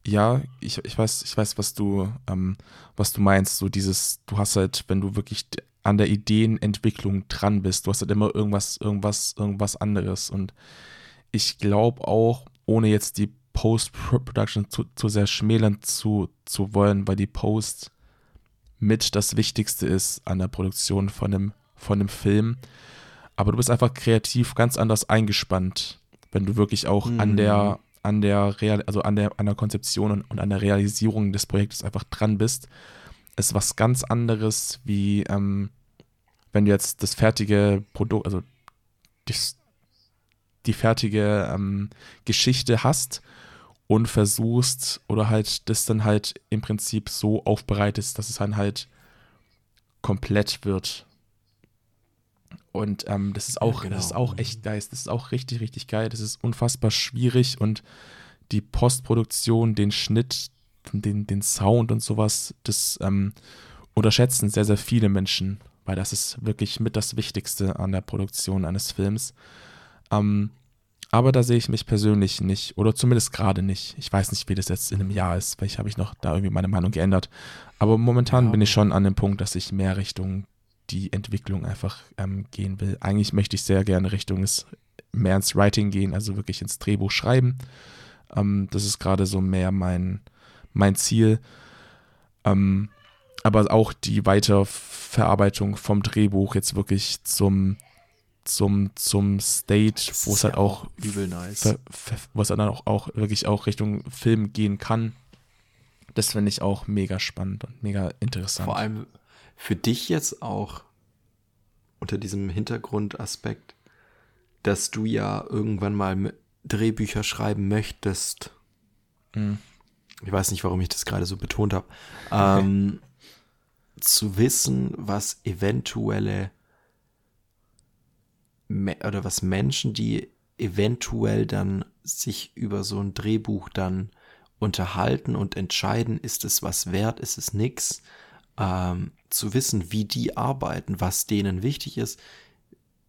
Ja, ich, ich weiß, ich weiß, was du, ähm, was du meinst. So dieses, du hast halt, wenn du wirklich an der Ideenentwicklung dran bist, du hast halt immer irgendwas, irgendwas, irgendwas anderes. Und ich glaube auch, ohne jetzt die Post-Production zu, zu sehr schmälern zu, zu wollen, weil die Post mit das Wichtigste ist an der Produktion von einem, von einem Film. Aber du bist einfach kreativ ganz anders eingespannt wenn du wirklich auch Mhm. an der, an der Real, also an der, an der Konzeption und, und an der Realisierung des Projektes einfach dran bist, ist was ganz anderes, wie ähm, wenn du jetzt das fertige Produkt, also das, die fertige ähm, Geschichte hast und versuchst oder halt das dann halt im Prinzip so aufbereitest, dass es dann halt komplett wird. Und ähm, das ist auch, Ja, genau. das ist auch echt geil. Das ist auch richtig, richtig geil. Das ist unfassbar schwierig und die Postproduktion, den Schnitt, den, den Sound und sowas, das ähm, unterschätzen sehr, sehr viele Menschen, weil das ist wirklich mit das Wichtigste an der Produktion eines Films. Ähm, aber da sehe ich mich persönlich nicht, oder zumindest gerade nicht. Ich weiß nicht, wie das jetzt in einem Jahr ist, vielleicht habe ich noch da irgendwie meine Meinung geändert. Aber momentan Ja. bin ich schon an dem Punkt, dass ich mehr Richtung die Entwicklung einfach ähm, gehen will. Eigentlich möchte ich sehr gerne Richtung des mehr ins Writing gehen, also wirklich ins Drehbuch schreiben. Ähm, das ist gerade so mehr mein, mein Ziel. Ähm, aber auch die Weiterverarbeitung vom Drehbuch jetzt wirklich zum, zum, zum Stage, wo es halt ja auch übel nice. es dann auch, auch wirklich auch Richtung Film gehen kann. Das finde ich auch mega spannend und mega interessant. Vor allem für dich jetzt auch unter diesem Hintergrundaspekt, dass du ja irgendwann mal Drehbücher schreiben möchtest. Mhm. Ich weiß nicht, warum ich das gerade so betont habe. Ähm, zu wissen, was eventuelle oder was Menschen, die eventuell dann sich über so ein Drehbuch dann unterhalten und entscheiden, ist es was wert, ist es nix, ähm, zu wissen, wie die arbeiten, was denen wichtig ist,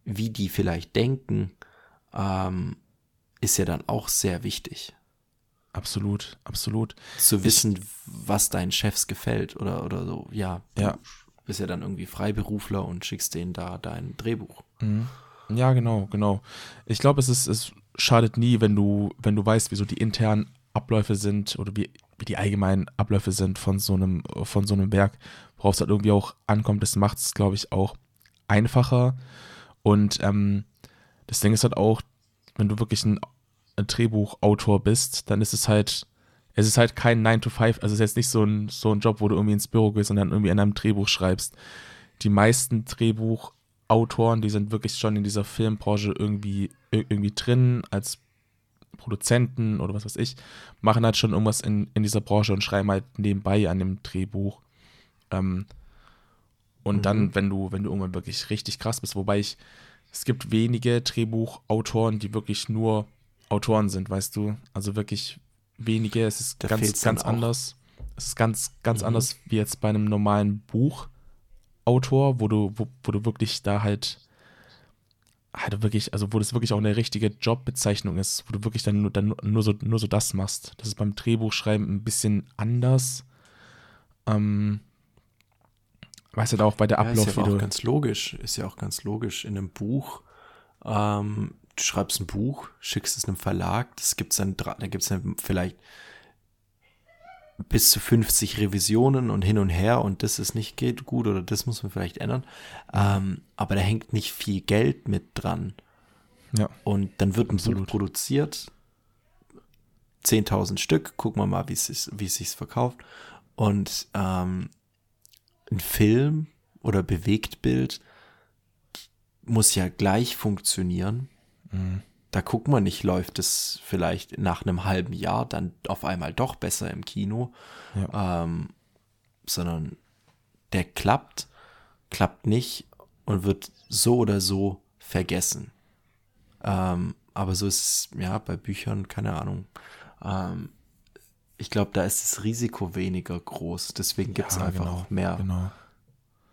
wie die vielleicht denken, ähm, ist ja dann auch sehr wichtig. Absolut, absolut. Zu wissen, was deinen Chefs gefällt oder, oder so. Ja, du Ja. bist ja dann irgendwie Freiberufler und schickst denen da dein Drehbuch. Mhm. Ja, genau, genau. Ich glaube, es ist, es schadet nie, wenn du, wenn du weißt, wie so die internen Abläufe sind oder wie, wie die allgemeinen Abläufe sind von so einem, von so einem Werk, worauf es halt irgendwie auch ankommt. Das macht es, glaube ich, auch einfacher. Und ähm, das Ding ist halt auch, wenn du wirklich ein, ein Drehbuchautor bist, dann ist es halt, es ist halt kein 9 to 5, also es ist jetzt nicht so ein, so ein Job, wo du irgendwie ins Büro gehst und dann irgendwie an einem Drehbuch schreibst. Die meisten Drehbuchautoren, die sind wirklich schon in dieser Filmbranche irgendwie, ir- irgendwie drin, als Produzenten oder was weiß ich, machen halt schon irgendwas in, in dieser Branche und schreiben halt nebenbei an dem Drehbuch. Ähm, und Mhm. dann, wenn du, wenn du irgendwann wirklich richtig krass bist, wobei ich, es gibt wenige Drehbuchautoren, die wirklich nur Autoren sind, weißt du? Also wirklich wenige. Es ist Da ganz, ganz anders. Es ist ganz, ganz Mhm. anders wie jetzt bei einem normalen Buchautor, wo du, wo, wo du wirklich da halt halt wirklich, also wo das wirklich auch eine richtige Jobbezeichnung ist, wo du wirklich dann nur, dann nur, so, nur so das machst. Das ist beim Drehbuchschreiben ein bisschen anders. Ähm, weißt du, da auch bei der Ja, ist Ablauf, ja auch ganz logisch. Ist ja auch ganz logisch. In einem Buch, ähm, du schreibst ein Buch, schickst es einem Verlag, das gibt's dann, da gibt's dann vielleicht bis zu 50 Revisionen und hin und her und das ist nicht geht gut oder das muss man vielleicht ändern. Ähm, aber da hängt nicht viel Geld mit dran. Ja. Und dann wird ein. Buch produziert, 10.000 Stück, gucken wir mal, wie es sich, wie es sich verkauft. Und ähm, ein Film oder Bewegtbild muss ja gleich funktionieren. Mhm. Da guckt man nicht, läuft es vielleicht nach einem halben Jahr dann auf einmal doch besser im Kino, ähm, sondern der klappt, klappt nicht und wird so oder so vergessen. Ähm, aber so ist es, ja, bei Büchern, keine Ahnung. Ähm, ich glaube, da ist das Risiko weniger groß. Deswegen gibt es Ja, einfach genau, auch mehr. Genau.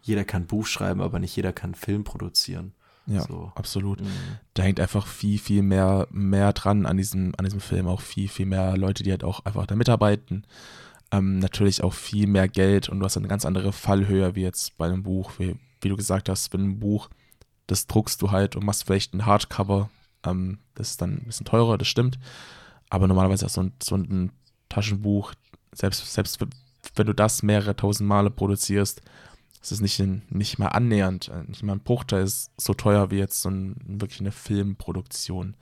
Jeder kann Buch schreiben, aber nicht jeder kann Film produzieren. Ja, So. absolut. Mhm. Da hängt einfach viel, viel mehr, mehr dran an diesem, an diesem Film. Auch viel, viel mehr Leute, die halt auch einfach da mitarbeiten. Ähm, natürlich auch viel mehr Geld und du hast eine ganz andere Fallhöhe wie jetzt bei einem Buch. Wie, wie du gesagt hast, bei einem Buch, das druckst du halt und machst vielleicht ein Hardcover. Ähm, das ist dann ein bisschen teurer, das stimmt. Aber normalerweise auch so ein, so ein Taschenbuch, selbst, selbst wenn du das mehrere tausend Male produzierst, ist es nicht, in, nicht mal annähernd, äh, nicht mal ein Bruchteil ist so teuer wie jetzt so ein, wirklich eine Filmproduktion.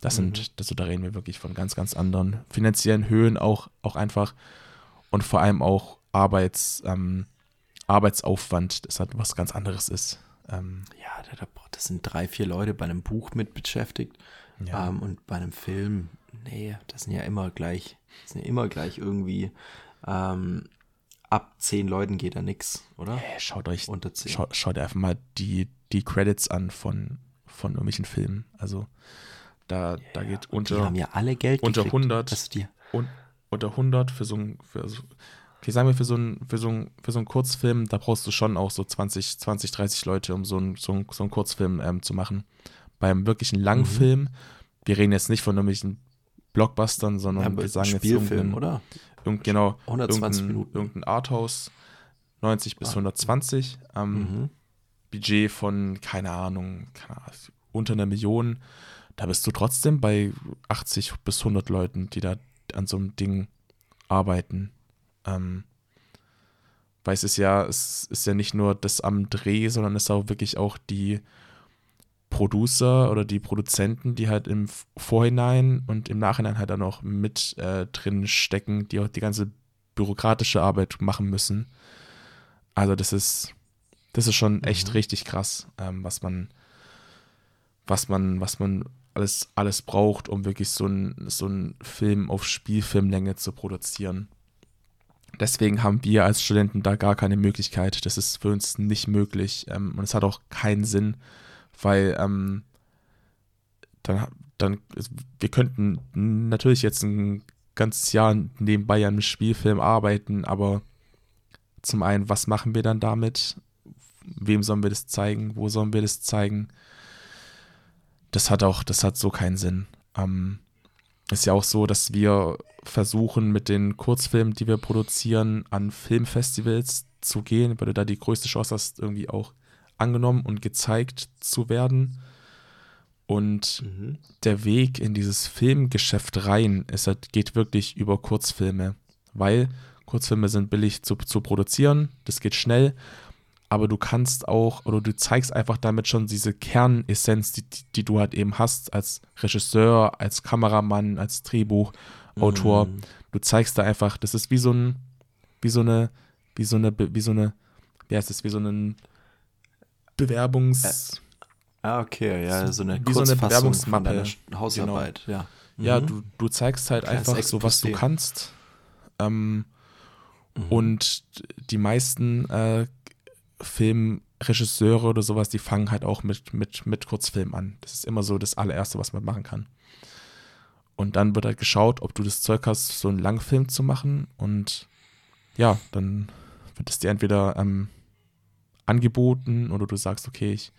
Das sind, mhm. das, da reden wir wirklich von ganz, ganz anderen finanziellen Höhen auch, auch einfach und vor allem auch Arbeits, ähm, Arbeitsaufwand, das halt was ganz anderes ist. Ähm, ja, das sind drei, vier Leute bei einem Buch mit beschäftigt ja. ähm, und bei einem Film, nee, das sind ja immer gleich, das sind ja immer gleich irgendwie ähm, ab zehn Leuten geht da nichts, oder? Hey, schaut euch, unter zehn. Schaut, schaut einfach mal die, die Credits an von, von irgendwelchen Filmen. Also da, ja, da geht unter. Die haben ja alle Geld Unter gekriegt. 100. Also die, un, unter 100 für so ein. Für, also, okay, sagen wir für so ein, für so ein, für so einen Kurzfilm, da brauchst du schon auch so 20, 20, 30 Leute, um so einen, so ein, so einen Kurzfilm ähm, zu machen. Beim wirklichen Langfilm, mhm. wir reden jetzt nicht von irgendwelchen Blockbustern, sondern ja, wir sagen jetzt irgendein, oder? Irgend, genau, 120 irgendein, Minuten. Irgendein Arthouse, 90 bis 120. Ah. Ähm, mhm. Budget von, keine Ahnung, keine Ahnung, unter einer Million da bist du trotzdem bei 80 bis 100 Leuten, die da an so einem Ding arbeiten. Ähm, weil es ist ja, es ist ja nicht nur das am Dreh, sondern es ist auch wirklich auch die Producer oder die Produzenten, die halt im Vorhinein und im Nachhinein halt dann auch mit äh, drin stecken, die auch die ganze bürokratische Arbeit machen müssen. Also das ist, das ist schon echt mhm. richtig krass, ähm, was man, was man, was man alles, alles braucht, um wirklich so einen so Film auf Spielfilmlänge zu produzieren. Deswegen haben wir als Studenten da gar keine Möglichkeit. Das ist für uns nicht möglich. Ähm, und es hat auch keinen Sinn, weil ähm, dann, dann, wir könnten natürlich jetzt ein ganzes Jahr nebenbei an einem Spielfilm arbeiten, aber zum einen, was machen wir dann damit? Wem sollen wir das zeigen? Wo sollen wir das zeigen? das hat auch, das hat so keinen Sinn. Ähm, ist ja auch so, dass wir versuchen, mit den Kurzfilmen, die wir produzieren, an Filmfestivals zu gehen, weil du da die größte Chance hast, irgendwie auch angenommen und gezeigt zu werden. Und mhm. der Weg in dieses Filmgeschäft rein ist, halt, geht wirklich über Kurzfilme, weil Kurzfilme sind billig zu, zu produzieren, das geht schnell aber du kannst auch oder du zeigst einfach damit schon diese Kernessenz, die, die du halt eben hast als Regisseur, als Kameramann, als Drehbuchautor. Mhm. Du zeigst da einfach, das ist wie so ein, wie so eine, wie so eine, wie so eine, wie heißt das, wie so ein Bewerbungs. Ah, okay, ja, so eine wie so eine Bewerbungsmappe. Hausarbeit, genau. ja. Mhm. Ja, du, du zeigst halt Kleines einfach so, was du kannst. Ähm, mhm. Und die meisten äh, Filmregisseure oder sowas, die fangen halt auch mit, mit, mit Kurzfilm an. Das ist immer so das allererste, was man machen kann. Und dann wird halt geschaut, ob du das Zeug hast, so einen Langfilm zu machen. Und ja, dann wird es dir entweder ähm, angeboten oder du sagst, okay, ich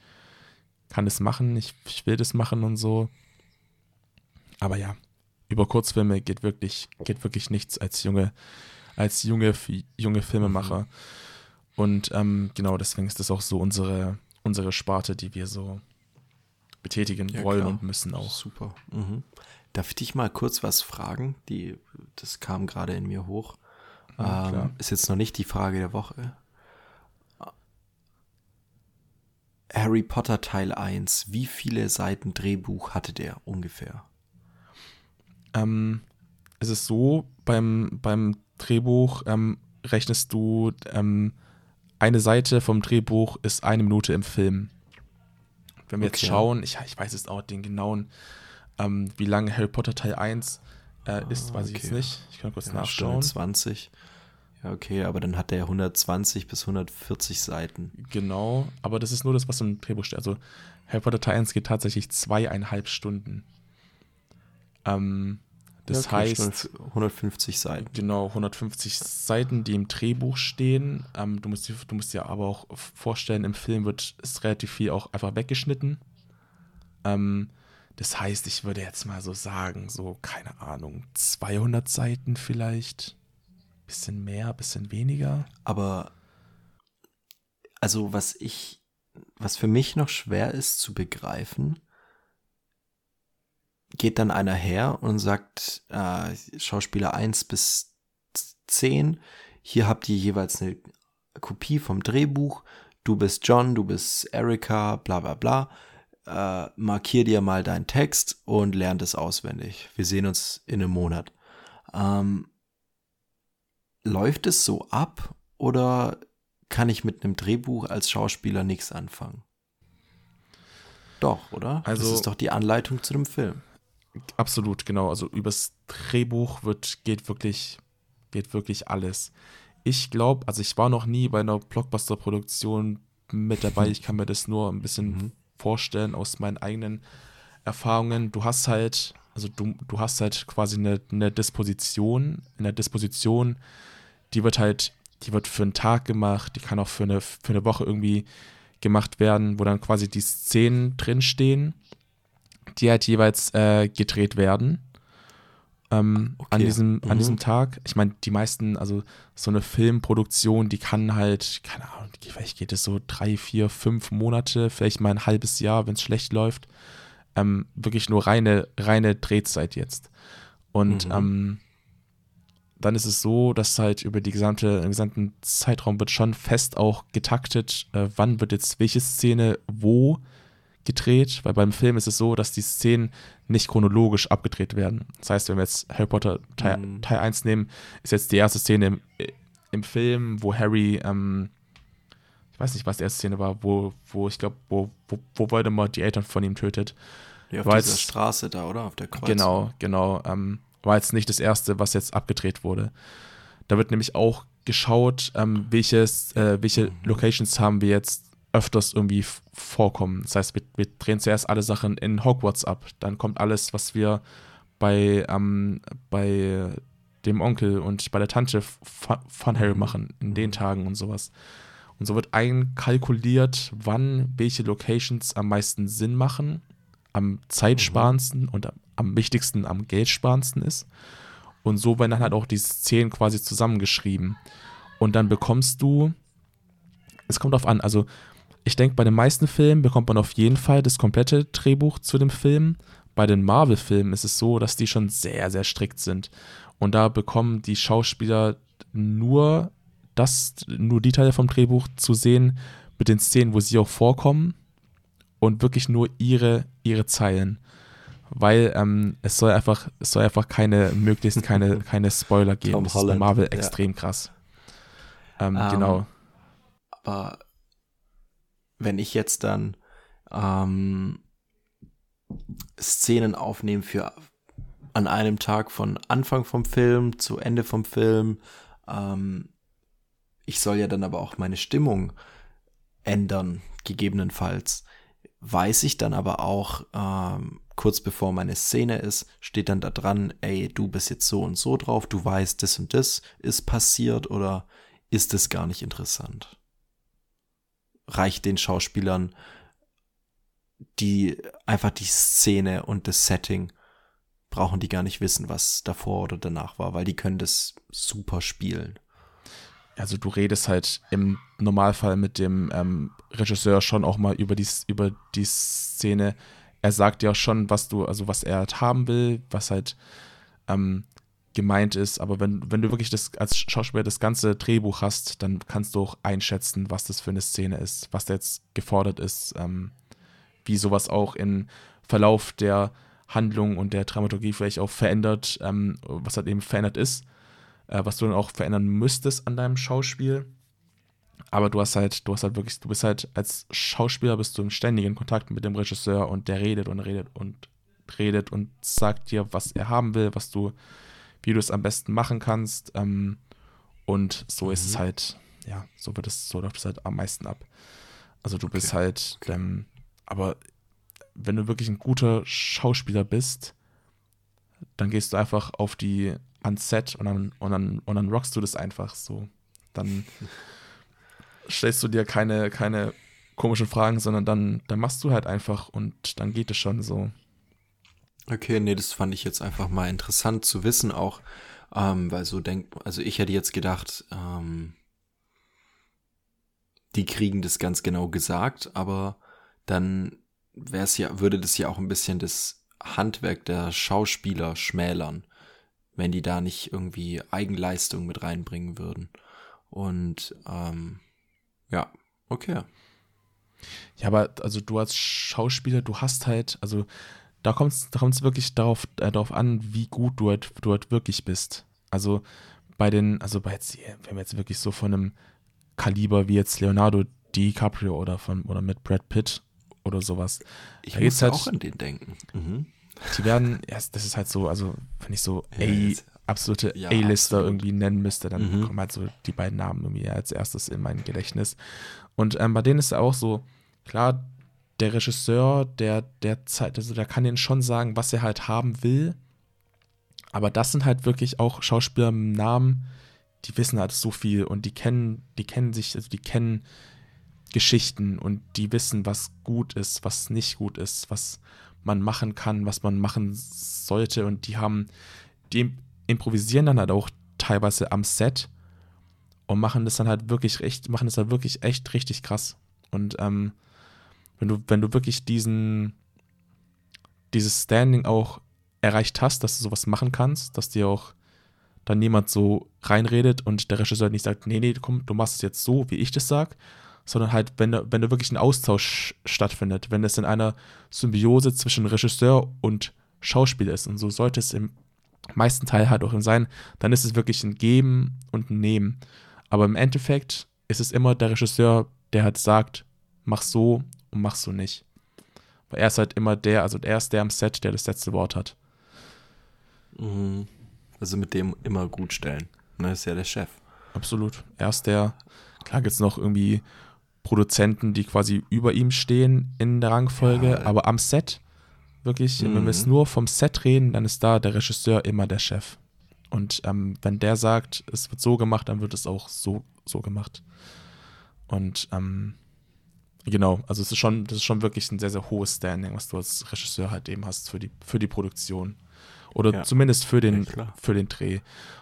kann das machen, ich, ich will das machen und so. Aber ja, über Kurzfilme geht wirklich, geht wirklich nichts als junge, als junge, junge Filmemacher. Und ähm, genau deswegen ist das auch so unsere, unsere Sparte, die wir so betätigen ja, wollen klar. und müssen auch. Super. Mhm. Darf ich dich mal kurz was fragen? Die, das kam gerade in mir hoch. Ja, ähm, ist jetzt noch nicht die Frage der Woche. Harry Potter Teil 1, wie viele Seiten Drehbuch hatte der ungefähr? Ähm, es ist so, beim, beim Drehbuch ähm, rechnest du ähm, eine Seite vom Drehbuch ist eine Minute im Film. Wenn wir okay. jetzt schauen, ich, ich weiß jetzt auch den genauen, ähm, wie lange Harry Potter Teil 1 äh, ist, weiß okay. ich jetzt nicht. Ich kann kurz ja, nachschauen. 20. Ja, okay, aber dann hat der 120 bis 140 Seiten. Genau, aber das ist nur das, was im Drehbuch steht. Also Harry Potter Teil 1 geht tatsächlich zweieinhalb Stunden. Ähm, das ja, okay, heißt 150 Seiten. Genau, 150 Seiten, die im Drehbuch stehen. Ähm, du, musst, du musst dir aber auch vorstellen, im Film wird es relativ viel auch einfach weggeschnitten. Ähm, das heißt, ich würde jetzt mal so sagen, so, keine Ahnung, 200 Seiten vielleicht. Bisschen mehr, bisschen weniger. Aber, also was ich, was für mich noch schwer ist zu begreifen, geht dann einer her und sagt, äh, Schauspieler 1 bis 10, hier habt ihr jeweils eine Kopie vom Drehbuch, du bist John, du bist Erika, bla bla bla. äh, markier dir mal deinen Text und lern das auswendig. Wir sehen uns in einem Monat. Ähm, läuft es so ab oder kann ich mit einem Drehbuch als Schauspieler nichts anfangen? Doch, oder? Also, das ist doch die Anleitung zu dem Film. Absolut, genau. Also übers Drehbuch wird, geht wirklich, geht wirklich alles. Ich glaube, also ich war noch nie bei einer Blockbuster-Produktion mit dabei. Ich kann mir das nur ein bisschen mhm. vorstellen aus meinen eigenen Erfahrungen. Du hast halt, also du, du hast halt quasi eine, eine Disposition. In der Disposition, die wird halt, die wird für einen Tag gemacht, die kann auch für eine, für eine Woche irgendwie gemacht werden, wo dann quasi die Szenen drinstehen, die halt jeweils äh, gedreht werden. Ähm, okay. an, diesem, mhm. an diesem Tag. Ich meine, die meisten, also so eine Filmproduktion, die kann halt, keine Ahnung, vielleicht geht es so drei, vier, fünf Monate, vielleicht mal ein halbes Jahr, wenn es schlecht läuft. Ähm, wirklich nur reine, reine Drehzeit jetzt. Und mhm. ähm, dann ist es so, dass halt über die gesamte, den gesamten Zeitraum wird schon fest auch getaktet, äh, wann wird jetzt welche Szene wo gedreht, weil beim Film ist es so, dass die Szenen nicht chronologisch abgedreht werden. Das heißt, wenn wir jetzt Harry Potter Teil, mhm. Teil 1 nehmen, ist jetzt die erste Szene im, im Film, wo Harry, ähm, ich weiß nicht, was die erste Szene war, wo, wo ich glaube, wo, wo, wo Voldemort die Eltern von ihm tötet. Ja, auf dieser Straße da, oder? Auf der Kreuz. Genau, genau. Ähm, war jetzt nicht das erste, was jetzt abgedreht wurde. Da wird nämlich auch geschaut, ähm, welches, äh, welche mhm. Locations haben wir jetzt öfters irgendwie vorkommen. Das heißt, wir, wir, drehen zuerst alle Sachen in Hogwarts ab. Dann kommt alles, was wir bei, ähm, bei dem Onkel und bei der Tante von Harry mhm. machen, in den Tagen und sowas. Und so wird einkalkuliert, wann welche Locations am meisten Sinn machen, am zeitsparendsten mhm. und am wichtigsten, am geldsparendsten ist. Und so werden dann halt auch die Szenen quasi zusammengeschrieben. Und dann bekommst du, es kommt darauf an, also ich denke, bei den meisten Filmen bekommt man auf jeden Fall das komplette Drehbuch zu dem Film. Bei den Marvel-Filmen ist es so, dass die schon sehr, sehr strikt sind. Und da bekommen die Schauspieler nur das, nur die Teile vom Drehbuch zu sehen mit den Szenen, wo sie auch vorkommen und wirklich nur ihre, ihre Zeilen weil ähm, es soll einfach, es soll einfach keine, möglichst keine, keine Spoiler geben. Tom das Holland, ist bei Marvel extrem ja. krass. Ähm, um, ähm, genau. Aber wenn ich jetzt dann ähm, Szenen aufnehme für an einem Tag von Anfang vom Film zu Ende vom Film, ähm, ich soll ja dann aber auch meine Stimmung ändern, gegebenenfalls. Weiß ich dann aber auch, ähm, kurz bevor meine Szene ist, steht dann da dran, ey, du bist jetzt so und so drauf, du weißt, das und das ist passiert oder ist es gar nicht interessant? Reicht den Schauspielern die einfach die Szene und das Setting brauchen die gar nicht wissen, was davor oder danach war, weil die können das super spielen. Also du redest halt im Normalfall mit dem ähm, Regisseur schon auch mal über die, über die Szene, er sagt ja schon, was du, also was er halt haben will, was halt ähm, gemeint ist. Aber wenn, wenn du wirklich das als Schauspieler das ganze Drehbuch hast, dann kannst du auch einschätzen, was das für eine Szene ist, was da jetzt gefordert ist, ähm, wie sowas auch im Verlauf der Handlung und der Dramaturgie vielleicht auch verändert, ähm, was halt eben verändert ist, äh, was du dann auch verändern müsstest an deinem Schauspiel. Aber du hast halt, du hast halt wirklich, du bist halt als Schauspieler bist du im ständigen Kontakt mit dem Regisseur und der redet und redet und redet und sagt dir, was er haben will, was du, wie du es am besten machen kannst. Ähm, und so mhm. ist es mhm. halt, ja, so wird es, so läuft es halt am meisten ab. Also du bist okay. halt, ähm, aber wenn du wirklich ein guter Schauspieler bist, dann gehst du einfach auf die ans Set und dann, und dann, und dann rockst du das einfach so. Dann stellst du dir keine, keine komischen Fragen, sondern dann, dann machst du halt einfach und dann geht es schon so. Okay, nee, das fand ich jetzt einfach mal interessant zu wissen auch, ähm, weil so denkt, also ich hätte jetzt gedacht, ähm, die kriegen das ganz genau gesagt, aber dann wäre es ja, würde das ja auch ein bisschen das Handwerk der Schauspieler schmälern, wenn die da nicht irgendwie Eigenleistung mit reinbringen würden. Und ähm, ja, okay. Ja, aber also du als Schauspieler, du hast halt, also da kommt es da kommt's wirklich darauf, äh, darauf an, wie gut du halt, du halt wirklich bist. Also bei den, also bei jetzt, wenn wir jetzt wirklich so von einem Kaliber wie jetzt Leonardo DiCaprio oder von oder mit Brad Pitt oder sowas. Ich da muss halt, auch an den denken. Mhm. Die werden, ja, das ist halt so, also wenn ich so A, absolute ja, A-Lister absolut. irgendwie nennen müsste, dann mhm. kommen halt so die beiden Namen irgendwie als erstes in mein Gedächtnis. Und ähm, bei denen ist es auch so, klar, der Regisseur, der, der Zeit, also der kann denen schon sagen, was er halt haben will. Aber das sind halt wirklich auch Schauspieler im Namen, die wissen halt so viel und die kennen, die kennen sich, also die kennen Geschichten und die wissen, was gut ist, was nicht gut ist, was man machen kann, was man machen sollte und die haben, die improvisieren dann halt auch teilweise am Set und machen das dann halt wirklich recht, machen das dann wirklich echt richtig krass. Und ähm, wenn du, wenn du wirklich diesen, dieses Standing auch erreicht hast, dass du sowas machen kannst, dass dir auch dann niemand so reinredet und der Regisseur nicht sagt, nee, nee, komm, du machst es jetzt so, wie ich das sag, sondern halt, wenn, wenn da wirklich ein Austausch stattfindet, wenn es in einer Symbiose zwischen Regisseur und Schauspieler ist, und so sollte es im meisten Teil halt auch sein, dann ist es wirklich ein Geben und ein Nehmen. Aber im Endeffekt ist es immer der Regisseur, der halt sagt, mach so und mach so nicht. Weil er ist halt immer der, also er ist der am Set, der das letzte Wort hat. Mhm. Also mit dem immer gut stellen. Ne, ist ja der Chef. Absolut. Er ist der, klar gibt es noch irgendwie Produzenten, die quasi über ihm stehen in der Rangfolge, ja. aber am Set, wirklich, mhm. wenn wir jetzt nur vom Set reden, dann ist da der Regisseur immer der Chef. Und ähm, wenn der sagt, es wird so gemacht, dann wird es auch so, so gemacht. Und ähm, genau, also es ist schon, das ist schon wirklich ein sehr, sehr hohes Standing, was du als Regisseur halt eben hast für die, für die Produktion. Oder ja. zumindest für den, ja, für den Dreh.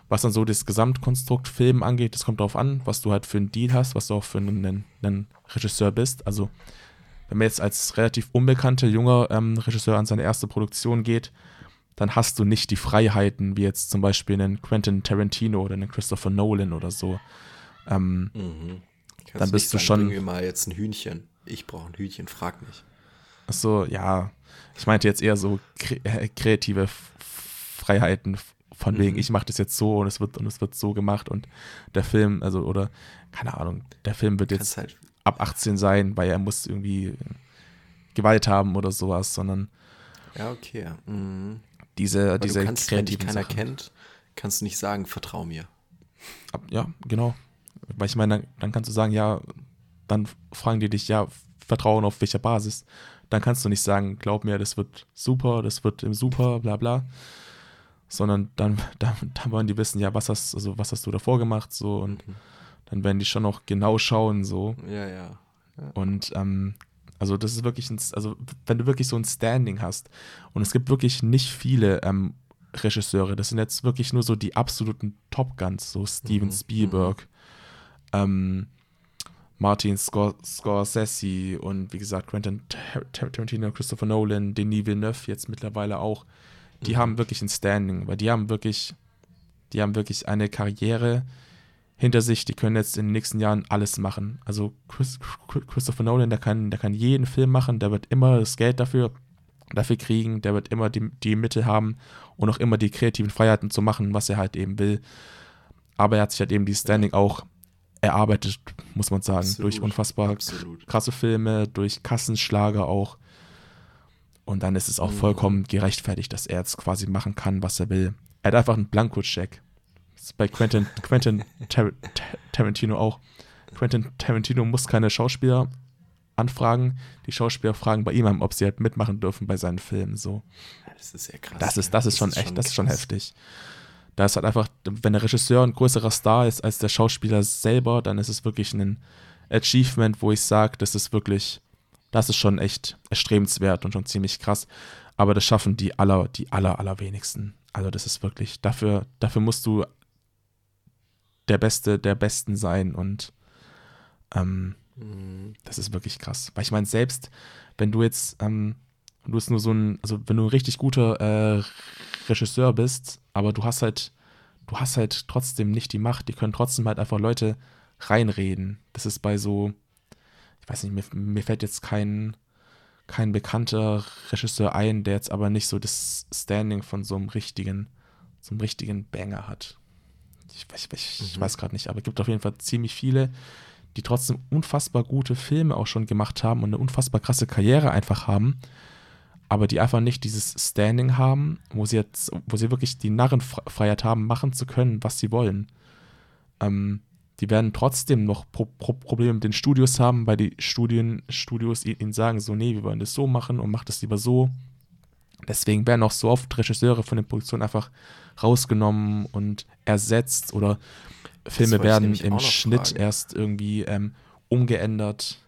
Was dann so das Gesamtkonstrukt Film angeht, das kommt darauf an, was du halt für einen Deal hast, was du auch für einen, einen Regisseur bist. Also, wenn man jetzt als relativ unbekannter junger ähm, Regisseur an seine erste Produktion geht, dann hast du nicht die Freiheiten, wie jetzt zum Beispiel einen Quentin Tarantino oder einen Christopher Nolan oder so. Ähm, mhm. Dann bist du sagen, schon. Bring mir mal jetzt ein Hühnchen. Ich brauche ein Hühnchen, frag mich. Ach so, ja. Ich meinte jetzt eher so kre äh, kreative Freiheiten von wegen, mhm. ich mache das jetzt so und es wird und es wird so gemacht und der Film, also oder keine Ahnung, der Film wird jetzt halt ab 18 sein, weil er muss irgendwie Gewalt haben oder sowas, sondern ja okay, mhm. diese Aber diese du kannst, wenn dich keiner Sachen. kennt, kannst du nicht sagen, vertrau mir. Ja, genau, weil ich meine, dann, dann kannst du sagen, ja, dann fragen die dich, ja, Vertrauen auf welcher Basis? Dann kannst du nicht sagen, glaub mir, das wird super, das wird super, bla bla sondern dann, dann, dann wollen die wissen, ja, was hast, also was hast du davor gemacht, so und mhm. dann werden die schon noch genau schauen, so. Ja, ja. ja. Und ähm, also das ist wirklich ein, also wenn du wirklich so ein Standing hast und es gibt wirklich nicht viele ähm, Regisseure, das sind jetzt wirklich nur so die absoluten Top Guns, so Steven mhm. Spielberg, mhm. ähm, Martin Scor Scorsese und wie gesagt Quentin Tarantino, Christopher Nolan, Denis Villeneuve jetzt mittlerweile auch die mhm. haben wirklich ein Standing, weil die haben wirklich, die haben wirklich eine Karriere hinter sich, die können jetzt in den nächsten Jahren alles machen. Also Chris, Christopher Nolan, der kann, der kann jeden Film machen, der wird immer das Geld dafür, dafür kriegen, der wird immer die, die Mittel haben und auch immer die kreativen Freiheiten zu machen, was er halt eben will. Aber er hat sich halt eben die Standing auch erarbeitet, muss man sagen, Absolut. durch unfassbar Absolut. krasse Filme, durch Kassenschlager auch. Und dann ist es auch mhm. vollkommen gerechtfertigt, dass er jetzt quasi machen kann, was er will. Er hat einfach einen Blanko-Check. Das ist bei Quentin, Quentin Tar Tarantino auch. Quentin Tarantino muss keine Schauspieler anfragen. Die Schauspieler fragen bei ihm an, ob sie halt mitmachen dürfen bei seinen Filmen. So. Das ist sehr krass. Das ist, das ist schon ist echt, schon das ist schon heftig. Da ist halt einfach, wenn der Regisseur ein größerer Star ist als der Schauspieler selber, dann ist es wirklich ein Achievement, wo ich sage, das ist wirklich das ist schon echt erstrebenswert und schon ziemlich krass. Aber das schaffen die aller, die aller, allerwenigsten. Also das ist wirklich, dafür, dafür musst du der Beste der Besten sein und ähm, mhm. das ist wirklich krass. Weil ich meine, selbst wenn du jetzt, ähm, du bist nur so ein, also wenn du ein richtig guter äh, Regisseur bist, aber du hast halt, du hast halt trotzdem nicht die Macht, die können trotzdem halt einfach Leute reinreden. Das ist bei so, ich weiß nicht, mir, mir fällt jetzt kein, kein bekannter Regisseur ein, der jetzt aber nicht so das Standing von so einem richtigen, so einem richtigen Banger hat. Ich, ich, ich, mhm. ich weiß gerade nicht, aber es gibt auf jeden Fall ziemlich viele, die trotzdem unfassbar gute Filme auch schon gemacht haben und eine unfassbar krasse Karriere einfach haben, aber die einfach nicht dieses Standing haben, wo sie jetzt, wo sie wirklich die Narrenfreiheit haben, machen zu können, was sie wollen. Ähm, die werden trotzdem noch Pro Pro Probleme mit den Studios haben, weil die Studien, Studios ihnen sagen, so, nee, wir wollen das so machen und macht das lieber so. Deswegen werden auch so oft Regisseure von den Produktionen einfach rausgenommen und ersetzt oder Filme werden im Schnitt fragen. erst irgendwie ähm, umgeändert.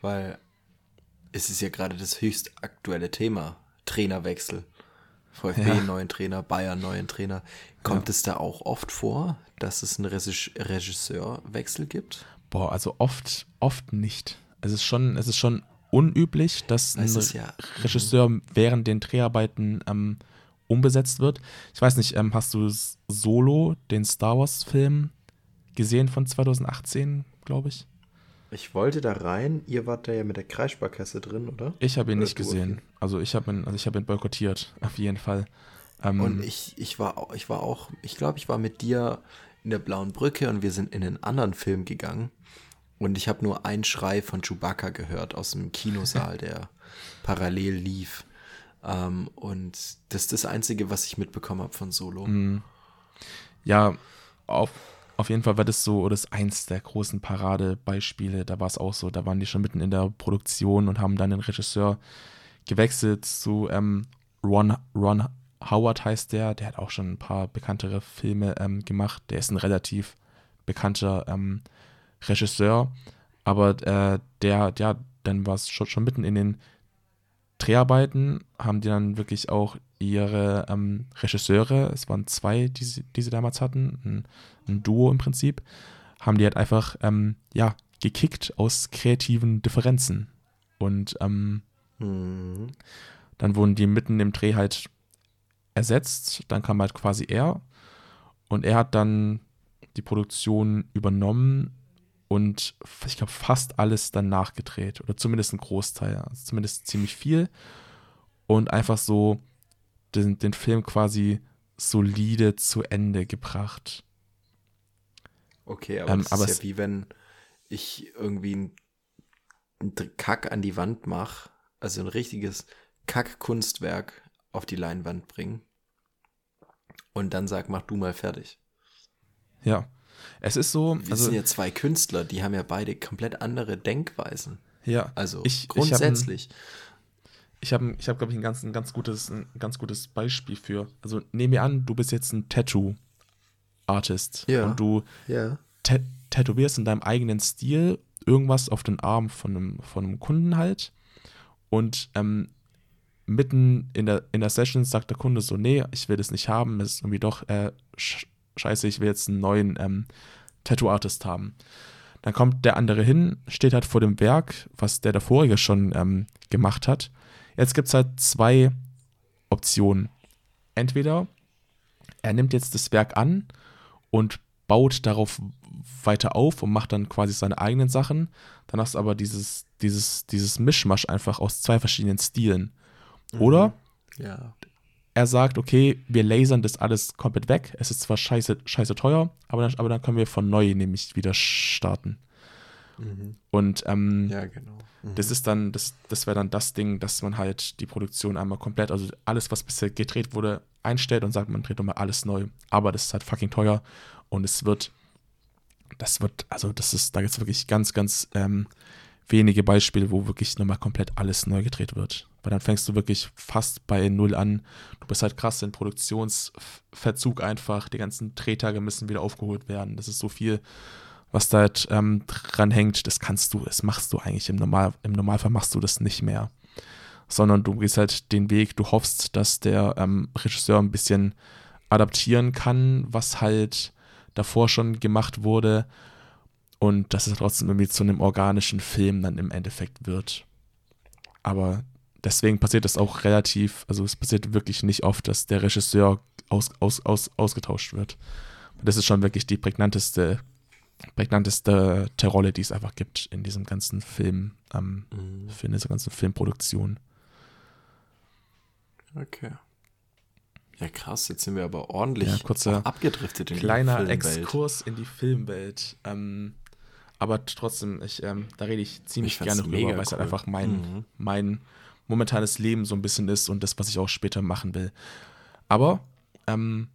Weil es ist ja gerade das höchst aktuelle Thema, Trainerwechsel. VfB ja. neuen Trainer, Bayern neuen Trainer. Kommt ja. es da auch oft vor, dass es einen Regisseurwechsel gibt? Boah, also oft, oft nicht. Es ist schon, es ist schon unüblich, dass ein ja, Regisseur während den Dreharbeiten ähm, umbesetzt wird. Ich weiß nicht, ähm, hast du Solo, den Star Wars-Film, gesehen von 2018, glaube ich? Ich wollte da rein. Ihr wart da ja mit der Kreissparkasse drin, oder? Ich habe ihn oder nicht gesehen. Also ich habe ihn, also ich ihn boykottiert, auf jeden Fall. Ähm, und ich, ich war, ich war auch, ich glaube, ich war mit dir in der Blauen Brücke und wir sind in einen anderen Film gegangen. Und ich habe nur einen Schrei von Chewbacca gehört aus dem Kinosaal, der parallel lief. Ähm, und das ist das Einzige, was ich mitbekommen habe von Solo. Mhm. Ja, auf, auf jeden Fall war das so, oder das eins der großen Paradebeispiele. Da war es auch so, da waren die schon mitten in der Produktion und haben dann den Regisseur gewechselt zu ähm, Ron, Ron Howard heißt der. Der hat auch schon ein paar bekanntere Filme ähm, gemacht. Der ist ein relativ bekannter ähm, Regisseur. Aber äh, der, der, dann war es schon, schon mitten in den Dreharbeiten, haben die dann wirklich auch ihre ähm, Regisseure, es waren zwei, die sie, die sie damals hatten, ein, ein Duo im Prinzip, haben die halt einfach, ähm, ja, gekickt aus kreativen Differenzen. Und ähm, mhm. dann wurden die mitten im Dreh halt ersetzt. Dann kam halt quasi er. Und er hat dann die Produktion übernommen und ich glaube fast alles dann nachgedreht. Oder zumindest ein Großteil. Also zumindest ziemlich viel. Und einfach so den, den Film quasi solide zu Ende gebracht. Okay, aber ähm, das aber ist ja wie wenn ich irgendwie ein, ein Kack an die Wand mache, also ein richtiges Kack-Kunstwerk auf die Leinwand bringen und dann sag, mach du mal fertig. Ja, es ist so. Wir also, sind ja zwei Künstler, die haben ja beide komplett andere Denkweisen. Ja, also ich, grundsätzlich. Ich habe, ich hab, glaube ich, ein ganz, ein, ganz gutes, ein ganz gutes Beispiel für. Also nehmen wir an, du bist jetzt ein Tattoo-Artist ja. und du ja. tätowierst in deinem eigenen Stil irgendwas auf den Arm von einem, von einem Kunden halt und ähm, mitten in der, in der Session sagt der Kunde so, nee, ich will das nicht haben, es ist irgendwie doch äh, scheiße, ich will jetzt einen neuen ähm, Tattoo-Artist haben. Dann kommt der andere hin, steht halt vor dem Werk, was der davorige schon ähm, gemacht hat. Jetzt gibt es halt zwei Optionen. Entweder er nimmt jetzt das Werk an und baut darauf weiter auf und macht dann quasi seine eigenen Sachen. Dann hast du aber dieses, dieses, dieses Mischmasch einfach aus zwei verschiedenen Stilen. Oder mhm. ja. er sagt, okay, wir lasern das alles komplett weg. Es ist zwar scheiße, scheiße teuer, aber dann, aber dann können wir von neu nämlich wieder starten. Mhm. Und ähm, ja, genau. Mhm. das ist dann, das, das wäre dann das Ding, dass man halt die Produktion einmal komplett, also alles, was bisher gedreht wurde, einstellt und sagt, man dreht nochmal alles neu. Aber das ist halt fucking teuer und es wird, das wird, also das ist, da gibt es wirklich ganz, ganz ähm, wenige Beispiele, wo wirklich nochmal komplett alles neu gedreht wird. Weil dann fängst du wirklich fast bei Null an. Du bist halt krass in Produktionsverzug einfach. Die ganzen Drehtage müssen wieder aufgeholt werden. Das ist so viel, was da halt ähm, dran hängt. Das kannst du, das machst du eigentlich im, Normal, im Normalfall machst du das nicht mehr. Sondern du gehst halt den Weg, du hoffst, dass der ähm, Regisseur ein bisschen adaptieren kann, was halt davor schon gemacht wurde und dass es trotzdem irgendwie zu einem organischen Film dann im Endeffekt wird. Aber deswegen passiert das auch relativ, also es passiert wirklich nicht oft, dass der Regisseur aus, aus, aus, ausgetauscht wird. Das ist schon wirklich die prägnanteste prägnanteste Rolle, die es einfach gibt in diesem ganzen Film, ähm, Mhm. für diese ganzen Filmproduktion. Okay. Ja, krass, jetzt sind wir aber ordentlich Ja, kurzer abgedriftet in Kleiner die. Exkurs in die Filmwelt. Ähm, aber trotzdem, ich, ähm, da rede ich ziemlich Ich gerne drüber, weil es halt einfach mein, Mhm. mein momentanes Leben so ein bisschen ist und das, was ich auch später machen will. Aber ähm,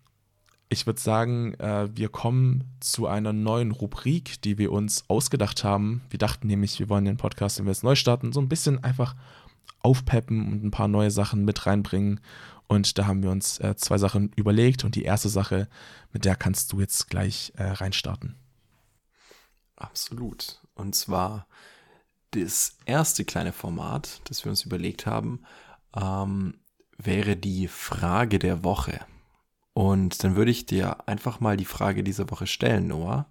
ich würde sagen, äh, wir kommen zu einer neuen Rubrik, die wir uns ausgedacht haben. Wir dachten nämlich, wir wollen den Podcast, wenn wir jetzt neu starten, so ein bisschen einfach aufpeppen und ein paar neue Sachen mit reinbringen. Und da haben wir uns äh, zwei Sachen überlegt. Und die erste Sache, mit der kannst du jetzt gleich äh, reinstarten. Absolut. Und zwar das erste kleine Format, das wir uns überlegt haben, ähm, wäre die Frage der Woche. Und dann würde ich dir einfach mal die Frage dieser Woche stellen, Noah.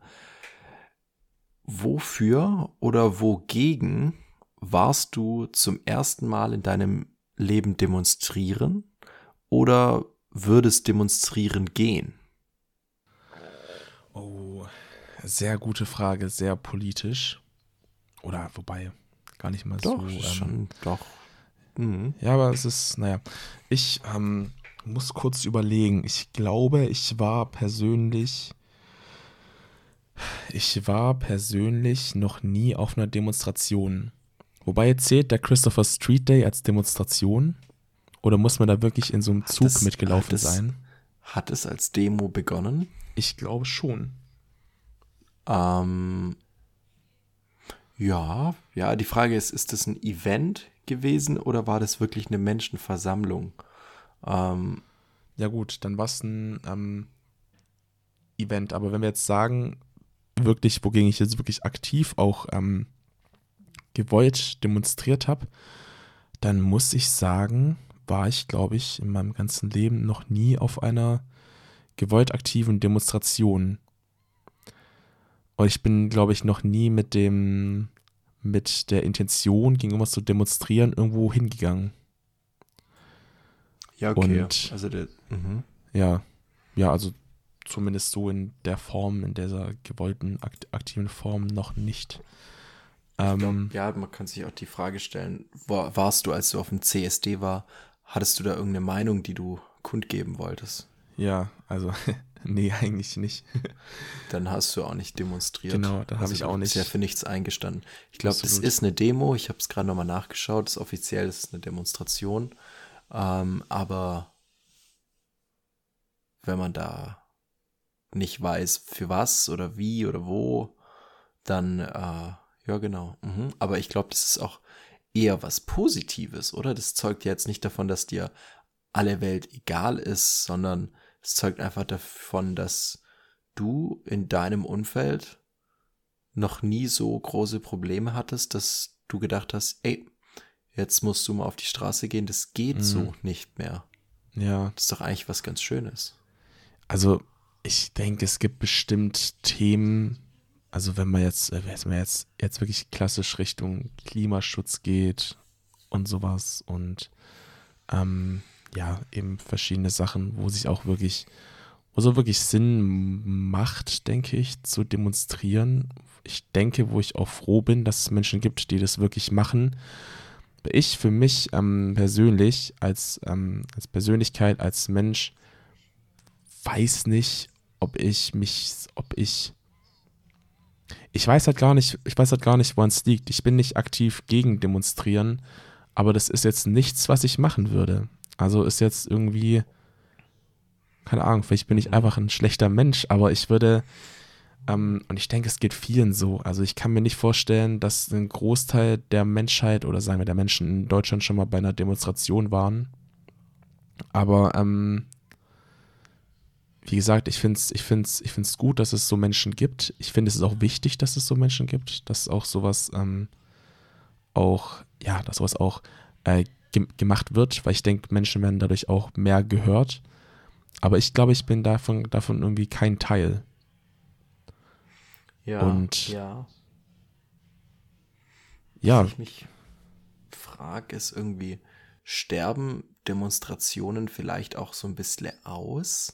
Wofür oder wogegen warst du zum ersten Mal in deinem Leben demonstrieren oder würdest demonstrieren gehen? Oh, sehr gute Frage, sehr politisch. Oder wobei, gar nicht mal Doch, so. ähm, schon, doch. Mhm. Ja, aber es ist, naja, ich ähm, muss kurz überlegen. Ich glaube, ich war persönlich, ich war persönlich noch nie auf einer Demonstration. Wobei zählt der Christopher Street Day als Demonstration? Oder muss man da wirklich in so einem Zug das- mitgelaufen hat das- sein? Hat es als Demo begonnen? Ich glaube schon. Ähm, ja, ja, die Frage ist, ist das ein Event gewesen oder war das wirklich eine Menschenversammlung? Ähm, Ja gut, dann war es ein ähm, Event. Aber wenn wir jetzt sagen, wirklich, wogegen ich jetzt wirklich aktiv auch ähm, gewollt demonstriert habe, dann muss ich sagen, war ich, glaube ich, in meinem ganzen Leben noch nie auf einer gewollt aktiven Demonstration. Und ich bin, glaube ich, noch nie mit dem, mit der Intention, gegen irgendwas zu demonstrieren, irgendwo hingegangen. ja, okay. Und- also der, mhm. Ja, ja, also zumindest so in der Form, in dieser gewollten akt aktiven Form noch nicht. Ähm, Ja, man kann sich auch die Frage stellen, war, warst du, als du auf dem CSD war, hattest du da irgendeine Meinung, die du kundgeben wolltest? ja, also nee, eigentlich nicht. Dann hast du auch nicht demonstriert. Genau, da habe Also ich auch nicht. ja für nichts eingestanden. Ich glaube, das ist eine Demo. Ich habe es gerade nochmal nachgeschaut. Das ist offiziell das ist eine Demonstration. Ähm, aber wenn man da nicht weiß, für was oder wie oder wo, dann, äh, ja, genau. Mhm. Aber ich glaube, das ist auch eher was Positives, oder? Das zeugt ja jetzt nicht davon, dass dir alle Welt egal ist, sondern es zeugt einfach davon, dass du in deinem Umfeld noch nie so große Probleme hattest, dass du gedacht hast, ey, jetzt musst du mal auf die Straße gehen, das geht Mhm. so nicht mehr. Ja, Das ist doch eigentlich was ganz Schönes. also ich denke, es gibt bestimmt Themen, also wenn man jetzt, äh, wenn man jetzt, jetzt wirklich klassisch Richtung Klimaschutz geht und sowas und ähm, ja, eben verschiedene Sachen, wo sich auch wirklich, wo so wirklich Sinn macht, denke ich, zu demonstrieren. Ich denke, wo ich auch froh bin, dass es Menschen gibt, die das wirklich machen. Ich für mich ähm, persönlich als, ähm, als Persönlichkeit, als Mensch, weiß nicht, ob ich mich, ob ich. Ich weiß halt gar nicht, ich weiß halt gar nicht, woran es liegt. Ich bin nicht aktiv gegen demonstrieren, aber das ist jetzt nichts, was ich machen würde. Also ist jetzt irgendwie, keine Ahnung, vielleicht bin ich einfach ein schlechter Mensch, aber ich würde, ähm, und ich denke, es geht vielen so. Also ich kann mir nicht vorstellen, dass ein Großteil der Menschheit oder sagen wir der Menschen in Deutschland schon mal bei einer Demonstration waren. Aber ähm, wie gesagt, ich finde es ich find's, ich find's gut, dass es so Menschen gibt. Ich finde, es ist auch wichtig, dass es so Menschen gibt, dass auch sowas ähm, auch, ja, dass sowas auch äh, ge gemacht wird, weil ich denke, Menschen werden dadurch auch mehr gehört. Aber ich glaube, ich bin davon, davon irgendwie kein Teil. Ja. Und- ja. Ja, Was ich mich frage, ist irgendwie, sterben Demonstrationen vielleicht auch so ein bisschen aus?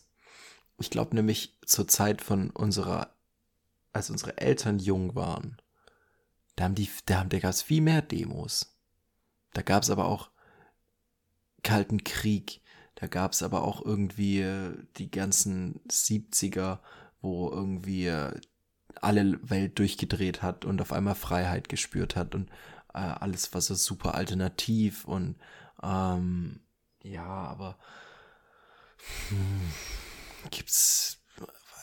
Ich glaube nämlich zur Zeit von unserer als unsere Eltern jung waren, da haben die, da, haben, da gab es viel mehr Demos. Da gab es aber auch Kalten Krieg, da gab es aber auch irgendwie äh, die ganzen 70er, wo irgendwie äh, alle Welt durchgedreht hat und auf einmal Freiheit gespürt hat und äh, alles war so super alternativ und ähm, ja, aber hm, gibt's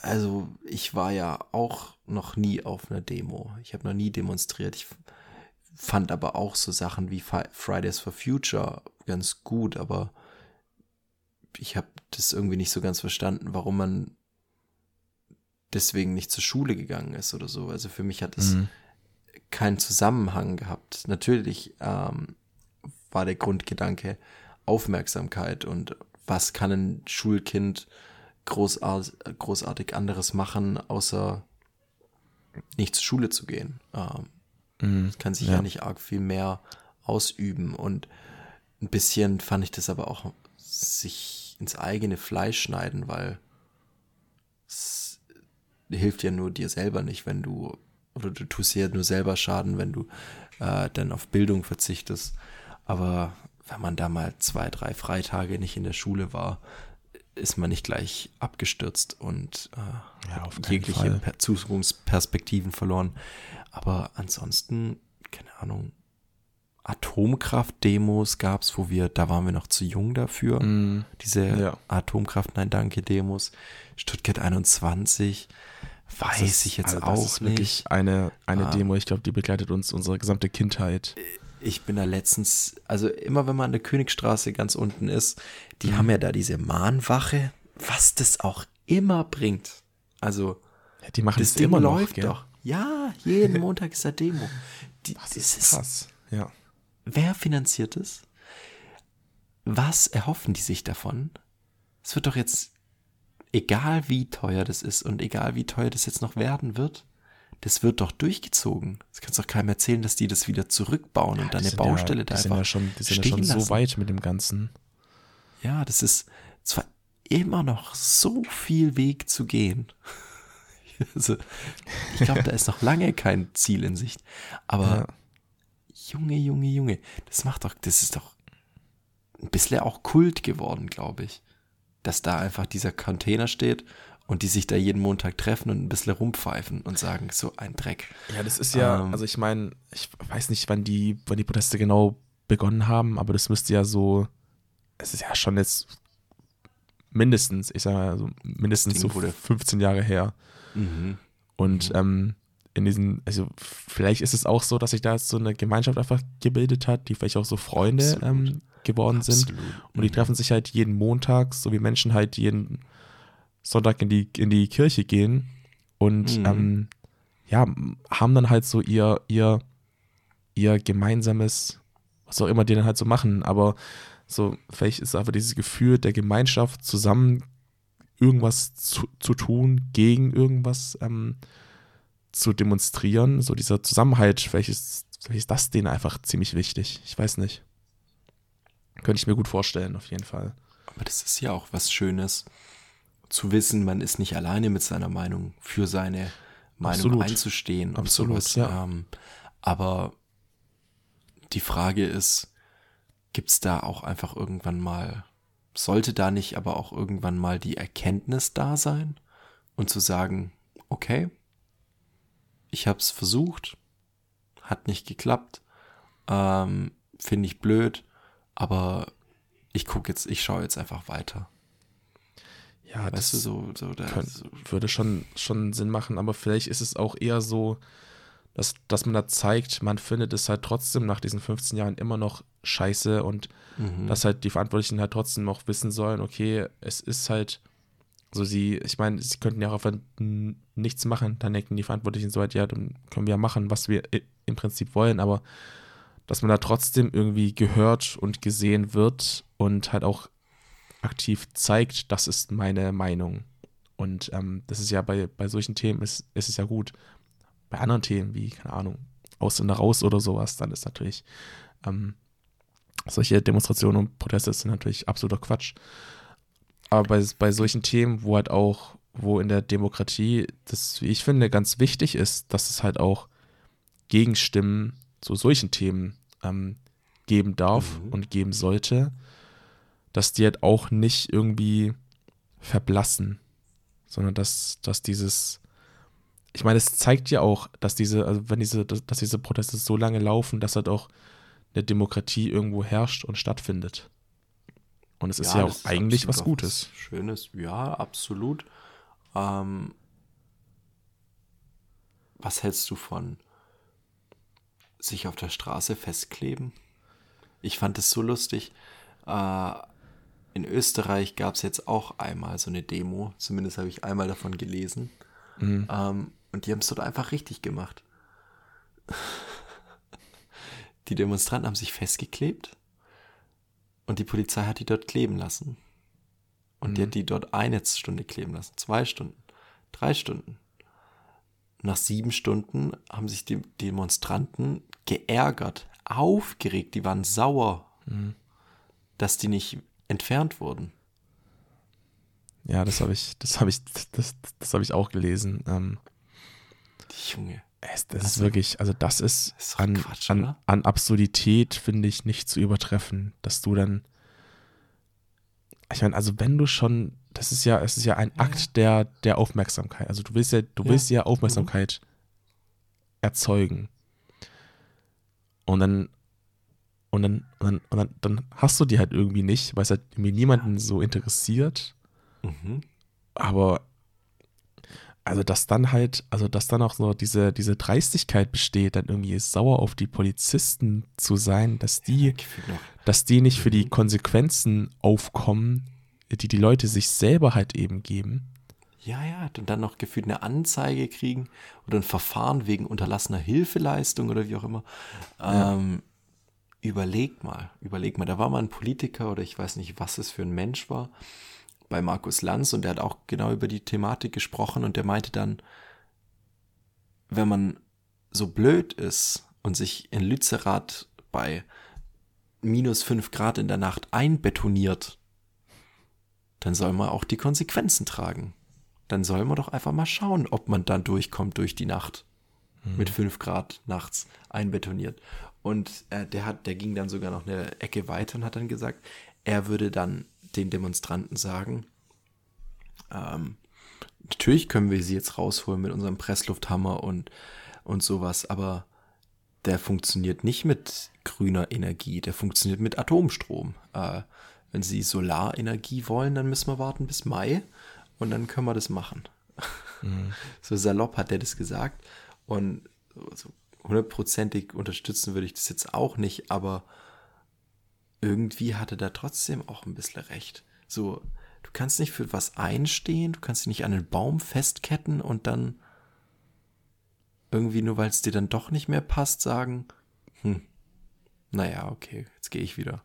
also ich war ja auch noch nie auf einer Demo. Ich habe noch nie demonstriert. Ich fand aber auch so Sachen wie Fridays for Future ganz gut, aber ich habe das irgendwie nicht so ganz verstanden, warum man deswegen nicht zur Schule gegangen ist oder so. Also für mich hat es mhm. keinen Zusammenhang gehabt. Natürlich ähm, war der Grundgedanke Aufmerksamkeit und was kann ein Schulkind großart großartig anderes machen, außer nicht zur Schule zu gehen. Ähm, mhm. kann sich ja. ja nicht arg viel mehr ausüben und ein bisschen fand ich das aber auch sich ins eigene Fleisch schneiden, weil es hilft ja nur dir selber nicht, wenn du, oder du tust dir ja nur selber Schaden, wenn du äh, dann auf Bildung verzichtest. Aber wenn man da mal zwei, drei Freitage nicht in der Schule war, ist man nicht gleich abgestürzt und äh, ja, jegliche Zukunftsperspektiven verloren. Aber ansonsten, keine Ahnung, Atomkraft-Demos gab es, wo wir, da waren wir noch zu jung dafür. Mm, Diese ja. Atomkraft, nein, danke Demos. Stuttgart 21, weiß ist, ich jetzt also auch nicht. Eine, eine ah, Demo, ich glaube, die begleitet uns unsere gesamte Kindheit. Ich bin da letztens, also immer wenn man an der Königstraße ganz unten ist, die mhm. haben ja da diese Mahnwache, was das auch immer bringt. Also, ja, die machen das Ding immer läuft noch, doch. Ja, jeden Montag ist da Demo. Die, das, das ist krass, ja. Wer finanziert es? Was erhoffen die sich davon? Es wird doch jetzt, egal wie teuer das ist und egal wie teuer das jetzt noch werden wird, das wird doch durchgezogen. Das kannst doch keinem erzählen, dass die das wieder zurückbauen ja, und dann eine Baustelle ja, da einfach ja schon, Die sind ja schon lassen. so weit mit dem Ganzen. Ja, das ist zwar immer noch so viel Weg zu gehen. also, ich glaube, da ist noch lange kein Ziel in Sicht. Aber Junge, Junge, Junge, das macht doch, das ist doch ein bisschen auch Kult geworden, glaube ich. Dass da einfach dieser Container steht und die sich da jeden Montag treffen und ein bisschen rumpfeifen und sagen, so ein Dreck. Ja, das ist ja, ähm, also ich meine, ich weiß nicht, wann die, wann die Proteste genau begonnen haben, aber das müsste ja so, es ist ja schon jetzt mindestens, ich sage mal, also mindestens so 15 Jahre her. Mhm. Und mhm. ähm, in diesen, also vielleicht ist es auch so, dass sich da so eine Gemeinschaft einfach gebildet hat, die vielleicht auch so Freunde ähm, geworden Absolut. sind. Und die mhm. treffen sich halt jeden Montag, so wie Menschen halt jeden Sonntag in die, in die Kirche gehen und mhm. ähm, ja, haben dann halt so ihr, ihr, ihr gemeinsames, was auch immer die dann halt so machen, aber so, vielleicht ist einfach dieses Gefühl der Gemeinschaft zusammen irgendwas zu, zu tun, gegen irgendwas ähm, zu demonstrieren, so dieser Zusammenhalt, vielleicht ist, vielleicht ist das denen einfach ziemlich wichtig. Ich weiß nicht. Könnte ich mir gut vorstellen, auf jeden Fall. Aber das ist ja auch was Schönes, zu wissen, man ist nicht alleine mit seiner Meinung, für seine Meinung Absolut. einzustehen. Absolut, sowas. ja. Ähm, aber die Frage ist, gibt es da auch einfach irgendwann mal, sollte da nicht aber auch irgendwann mal die Erkenntnis da sein und zu sagen, okay, ich habe es versucht, hat nicht geklappt, ähm, finde ich blöd, aber ich gucke jetzt, ich schaue jetzt einfach weiter. Ja, weißt das du, so, so, könnte, so, würde schon, schon Sinn machen, aber vielleicht ist es auch eher so, dass, dass man da zeigt, man findet es halt trotzdem nach diesen 15 Jahren immer noch scheiße und mhm. dass halt die Verantwortlichen halt trotzdem noch wissen sollen, okay, es ist halt so sie, ich meine, sie könnten ja auch einfach nichts machen, dann denken die Verantwortlichen so halt, ja, dann können wir ja machen, was wir im Prinzip wollen, aber dass man da trotzdem irgendwie gehört und gesehen wird und halt auch aktiv zeigt, das ist meine Meinung. Und ähm, das ist ja bei, bei solchen Themen ist, ist es ja gut. Bei anderen Themen wie, keine Ahnung, aus und raus oder sowas, dann ist natürlich ähm, solche Demonstrationen und Proteste sind natürlich absoluter Quatsch. Aber bei, bei solchen Themen, wo halt auch wo in der Demokratie das, wie ich finde, ganz wichtig ist, dass es halt auch Gegenstimmen zu solchen Themen ähm, geben darf mhm. und geben sollte, dass die halt auch nicht irgendwie verblassen, sondern dass, dass dieses, ich meine, es zeigt ja auch, dass diese, also wenn diese, dass diese Proteste so lange laufen, dass halt auch eine Demokratie irgendwo herrscht und stattfindet. Und es ist ja, ja auch eigentlich was Gutes. Was Schönes, ja, absolut. Ähm, was hältst du von sich auf der Straße festkleben? Ich fand es so lustig. Äh, in Österreich gab es jetzt auch einmal so eine Demo. Zumindest habe ich einmal davon gelesen. Mhm. Ähm, und die haben es dort einfach richtig gemacht. Die Demonstranten haben sich festgeklebt und die Polizei hat die dort kleben lassen. Und mhm. die hat die dort eine Stunde kleben lassen, zwei Stunden, drei Stunden. Nach sieben Stunden haben sich die Demonstranten geärgert, aufgeregt, die waren sauer, mhm. dass die nicht entfernt wurden. Ja, das habe ich, das habe ich, das, das habe ich auch gelesen. Ähm, die Junge. Es, das also, ist wirklich, also das ist, ist an, Quatsch, an, an, Absurdität, finde ich, nicht zu übertreffen, dass du dann, ich meine, also wenn du schon, das ist ja, es ist ja ein ja. Akt der, der Aufmerksamkeit. Also du willst ja, du ja. willst ja Aufmerksamkeit mhm. erzeugen. Und dann, und dann, und dann, und dann, hast du die halt irgendwie nicht, weil es halt irgendwie niemanden so interessiert. Mhm. Aber also dass dann halt, also dass dann auch so diese, diese Dreistigkeit besteht, dann irgendwie sauer auf die Polizisten zu sein, dass die, dass die nicht für die mhm. Konsequenzen aufkommen, die die Leute sich selber halt eben geben. Ja, ja, und dann noch gefühlt eine Anzeige kriegen oder ein Verfahren wegen unterlassener Hilfeleistung oder wie auch immer. Ja. Ähm, überleg mal, überleg mal, da war mal ein Politiker oder ich weiß nicht, was es für ein Mensch war, bei Markus Lanz und der hat auch genau über die Thematik gesprochen und der meinte dann, wenn man so blöd ist und sich in Lützerath bei minus fünf Grad in der Nacht einbetoniert, dann soll man auch die Konsequenzen tragen. Dann soll man doch einfach mal schauen, ob man dann durchkommt durch die Nacht. Mhm. Mit fünf Grad nachts einbetoniert. Und äh, der hat, der ging dann sogar noch eine Ecke weiter und hat dann gesagt, er würde dann den Demonstranten sagen, ähm, natürlich können wir sie jetzt rausholen mit unserem Presslufthammer und, und sowas, aber der funktioniert nicht mit grüner Energie, der funktioniert mit Atomstrom. Äh, wenn sie Solarenergie wollen, dann müssen wir warten bis Mai und dann können wir das machen. Mhm. So salopp hat er das gesagt und so hundertprozentig unterstützen würde ich das jetzt auch nicht, aber irgendwie hatte da trotzdem auch ein bisschen recht. So, du kannst nicht für was einstehen, du kannst dich nicht an einen Baum festketten und dann irgendwie nur weil es dir dann doch nicht mehr passt, sagen, hm, naja, okay, jetzt gehe ich wieder.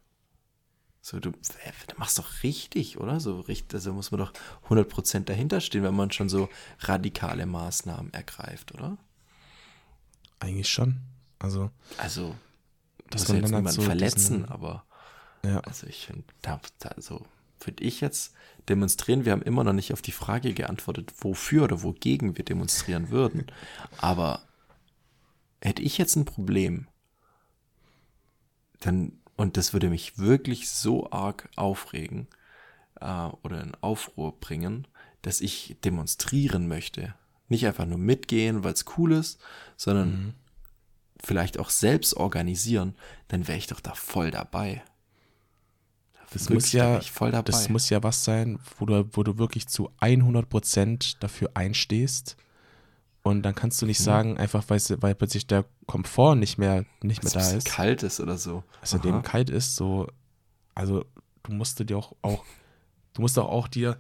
So, du, du machst doch richtig, oder? So richtig, also muss man doch 100% dahinter stehen, wenn man schon so radikale Maßnahmen ergreift, oder? Eigentlich schon. Also, also das muss jetzt niemand so verletzen, diesen, aber ja. Also ich finde, da, da, so würde ich jetzt demonstrieren. Wir haben immer noch nicht auf die Frage geantwortet, wofür oder wogegen wir demonstrieren würden. Aber hätte ich jetzt ein Problem, dann, und das würde mich wirklich so arg aufregen äh, oder in Aufruhr bringen, dass ich demonstrieren möchte. Nicht einfach nur mitgehen, weil es cool ist, sondern mhm. vielleicht auch selbst organisieren, dann wäre ich doch da voll dabei. Das muss ja, das muss ja was sein, wo du, wo du wirklich zu 100% dafür einstehst. Und dann kannst du nicht mhm. sagen, einfach weil, weil plötzlich der Komfort nicht mehr, nicht mehr da ist. kalt ist oder so. Also dem kalt ist, so, also du musst dir auch, auch, du musst auch, auch dir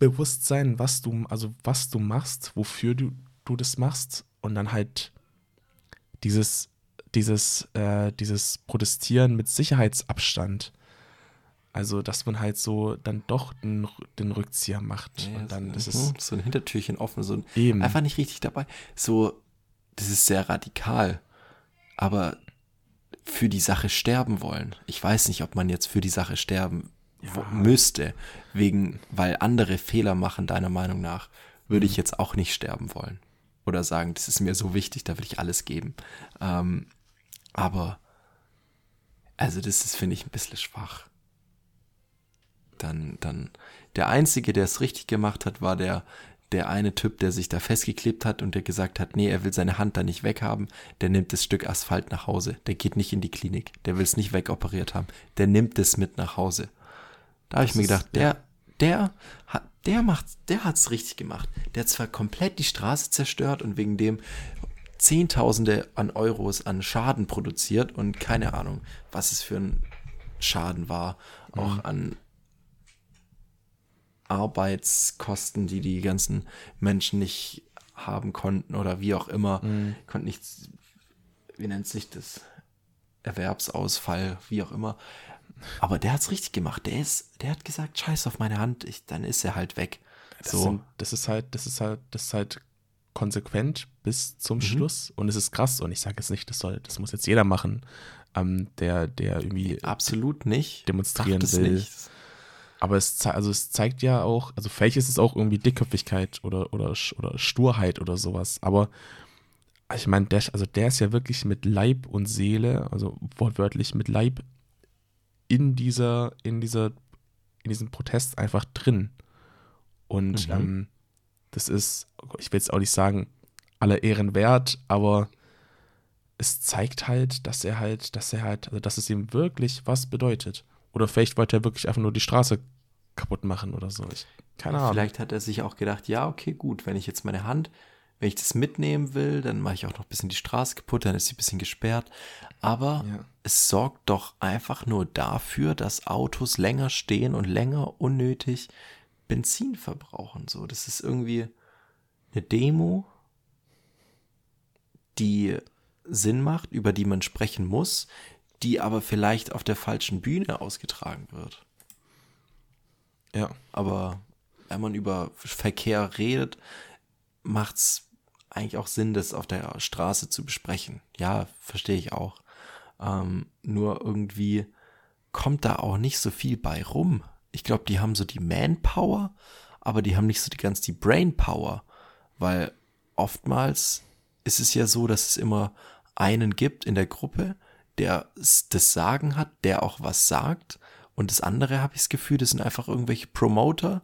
bewusst sein, was du, also was du machst, wofür du, du das machst und dann halt dieses, dieses, äh, dieses Protestieren mit Sicherheitsabstand also, dass man halt so dann doch den, den Rückzieher macht. Ja, und dann, das ist mhm, so ein Hintertürchen offen, so ein, eben. einfach nicht richtig dabei. So, das ist sehr radikal. Aber für die Sache sterben wollen. Ich weiß nicht, ob man jetzt für die Sache sterben ja. müsste, wegen, weil andere Fehler machen, deiner Meinung nach, würde ich mhm. jetzt auch nicht sterben wollen. Oder sagen, das ist mir so wichtig, da will ich alles geben. Ähm, aber, also das ist, finde ich, ein bisschen schwach. Dann, dann, der Einzige, der es richtig gemacht hat, war der, der eine Typ, der sich da festgeklebt hat und der gesagt hat, nee, er will seine Hand da nicht weghaben, der nimmt das Stück Asphalt nach Hause. Der geht nicht in die Klinik. Der will es nicht wegoperiert haben. Der nimmt es mit nach Hause. Da habe ich mir gedacht, der, der hat, der macht, der hat's richtig gemacht. Der hat zwar komplett die Straße zerstört und wegen dem Zehntausende an Euros an Schaden produziert und keine Ahnung, was es für ein Schaden war. Auch mhm. an Arbeitskosten, die die ganzen Menschen nicht haben konnten oder wie auch immer, mhm. konnten nichts, wie nennt sich das? Erwerbsausfall, wie auch immer. Aber der hat's richtig gemacht. Der ist, der hat gesagt, scheiß auf meine Hand, ich, dann ist er halt weg. Das, so. sind, das ist halt, das ist halt, das ist halt konsequent bis zum mhm. Schluss und es ist krass und ich sage jetzt nicht, das soll, das muss jetzt jeder machen, ähm, der, der irgendwie absolut nicht demonstrieren will. Nicht. Aber es, also es zeigt ja auch, also vielleicht ist es auch irgendwie Dickköpfigkeit oder, oder, oder Sturheit oder sowas. Aber ich meine, der, also der ist ja wirklich mit Leib und Seele, also wortwörtlich mit Leib in dieser, in dieser, in diesem Protest einfach drin. Und mhm. ähm, das ist, ich will jetzt auch nicht sagen, aller Ehren wert, aber es zeigt halt, dass er halt, dass er halt, also dass es ihm wirklich was bedeutet. Oder vielleicht wollte er wirklich einfach nur die Straße kaputt machen oder so. Ich, keine Ahnung. Vielleicht hat er sich auch gedacht, ja, okay, gut, wenn ich jetzt meine Hand, wenn ich das mitnehmen will, dann mache ich auch noch ein bisschen die Straße kaputt, dann ist sie ein bisschen gesperrt. Aber ja. Es sorgt doch einfach nur dafür, dass Autos länger stehen und länger unnötig Benzin verbrauchen. So, das ist irgendwie eine Demo, die Sinn macht, über die man sprechen muss, die aber vielleicht auf der falschen Bühne ausgetragen wird. Ja. Aber wenn man über Verkehr redet, macht es eigentlich auch Sinn, das auf der Straße zu besprechen. Ja, verstehe ich auch. Ähm, nur irgendwie kommt da auch nicht so viel bei rum. Ich glaube, die haben so die Manpower, aber die haben nicht so die ganz die Brainpower, weil oftmals ist es ja so, dass es immer einen gibt in der Gruppe, der das Sagen hat, der auch was sagt. Und das andere habe ich das Gefühl, das sind einfach irgendwelche Promoter,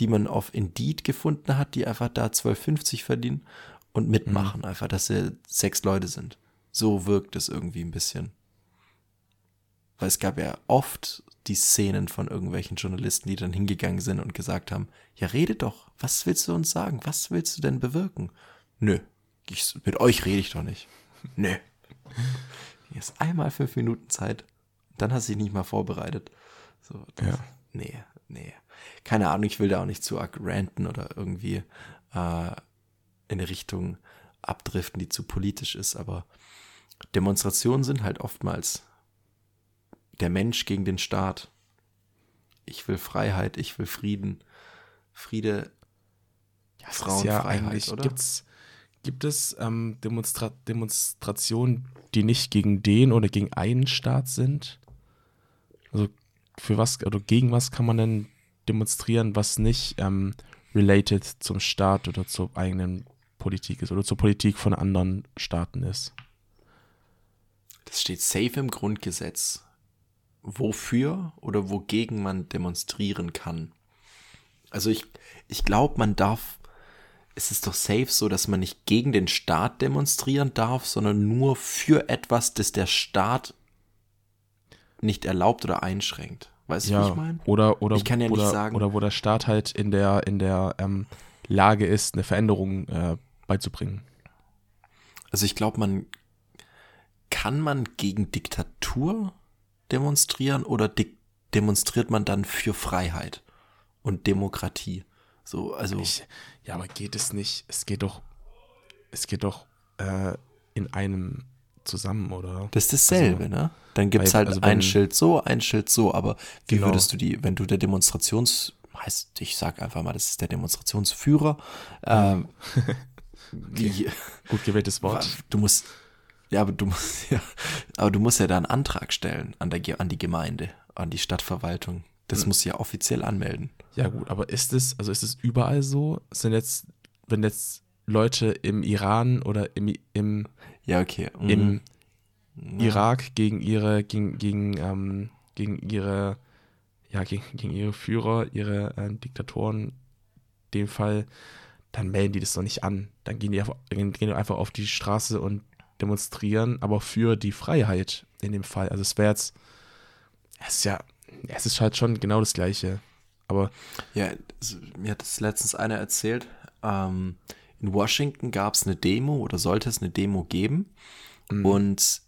die man auf Indeed gefunden hat, die einfach da 12,50 verdienen und mitmachen, mhm. einfach, dass sie sechs Leute sind. So wirkt es irgendwie ein bisschen. Weil es gab ja oft die Szenen von irgendwelchen Journalisten, die dann hingegangen sind und gesagt haben, ja, rede doch, was willst du uns sagen? Was willst du denn bewirken? Nö, ich, mit euch rede ich doch nicht. Nö. Hier ist einmal fünf Minuten Zeit. Dann hast du dich nicht mal vorbereitet. So, das, ja. Nee, nee. Keine Ahnung, ich will da auch nicht zu arg ranten oder irgendwie äh, in eine Richtung abdriften, die zu politisch ist, aber Demonstrationen sind halt oftmals der Mensch gegen den Staat. Ich will Freiheit, ich will Frieden. Friede, ja, Frauenfreiheit, ja oder? Gibt's, gibt es ähm, Demonstra Demonstrationen, die nicht gegen den oder gegen einen Staat sind? Also für was oder gegen was kann man denn demonstrieren, was nicht ähm, related zum Staat oder zur eigenen Politik ist oder zur Politik von anderen Staaten ist? Das steht safe im Grundgesetz, wofür oder wogegen man demonstrieren kann. Also ich, ich glaube, man darf, es ist doch safe so, dass man nicht gegen den Staat demonstrieren darf, sondern nur für etwas, das der Staat nicht erlaubt oder einschränkt. Weißt du, ja, wie ich meine? Oder, oder, ich kann ja oder, nicht sagen, oder wo der Staat halt in der, in der ähm, Lage ist, eine Veränderung äh, beizubringen. Also ich glaube, man kann man gegen Diktatur demonstrieren oder de demonstriert man dann für Freiheit und Demokratie? So, also. Ich, ja, aber geht es nicht? Es geht doch, es geht doch äh, in einem zusammen, oder? Das ist dasselbe, also, ne? Dann gibt es halt also ein Schild so, ein Schild so, aber wie genau. würdest du die, wenn du der Demonstrations, heißt, ich sag einfach mal, das ist der Demonstrationsführer, ähm, wie, Gut gewähltes Wort. Du musst, ja, aber du musst ja, aber du musst ja da einen Antrag stellen an der, an die Gemeinde, an die Stadtverwaltung. Das muss ja offiziell anmelden. Ja, gut, aber ist es, also ist es überall so? Sind jetzt, wenn jetzt Leute im Iran oder im, im, Ja, okay. Mhm. im Ja. Irak gegen ihre, gegen, gegen, ähm, gegen ihre, ja, gegen, gegen ihre Führer, ihre äh, Diktatoren, in dem Fall, dann melden die das doch nicht an. Dann gehen die gehen gehen die einfach auf die Straße und demonstrieren, aber für die Freiheit in dem Fall. Also es wäre jetzt, es ist ja, es ist halt schon genau das Gleiche. Aber Ja, es- mir hat das letztens einer erzählt. Ähm, in Washington gab es eine Demo oder sollte es eine Demo geben. Mhm. Und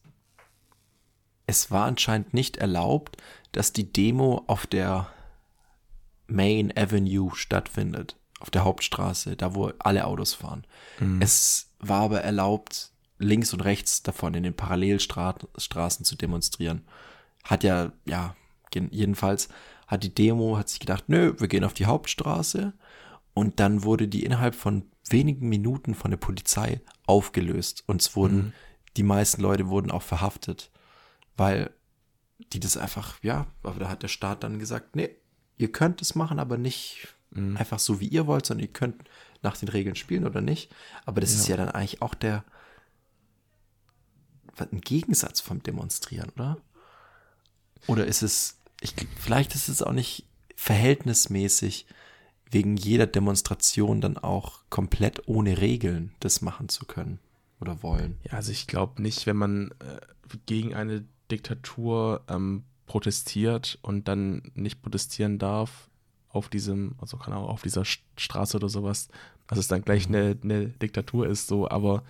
es war anscheinend nicht erlaubt, dass die Demo auf der Main Avenue stattfindet. Auf der Hauptstraße, da wo alle Autos fahren. Mhm. Es war aber erlaubt, links und rechts davon in den Parallelstraßen zu demonstrieren. Hat ja, ja, jedenfalls hat die Demo, hat sich gedacht, nö, wir gehen auf die Hauptstraße. Und dann wurde die innerhalb von wenigen Minuten von der Polizei aufgelöst. Und es wurden, die meisten Leute wurden auch verhaftet, weil die das einfach, ja, aber da hat der Staat dann gesagt, nee, ihr könnt es machen, aber nicht Mhm. einfach so, wie ihr wollt, sondern ihr könnt nach den Regeln spielen oder nicht. Aber das ist ja dann eigentlich auch der ein Gegensatz vom Demonstrieren, oder? Oder ist es, ich, vielleicht ist es auch nicht verhältnismäßig, wegen jeder Demonstration dann auch komplett ohne Regeln das machen zu können oder wollen. Ja, also ich glaube nicht, wenn man äh, gegen eine Diktatur ähm, protestiert und dann nicht protestieren darf auf diesem, also kann auch auf dieser St- Straße oder sowas, dass es dann gleich eine, eine Diktatur ist, so, aber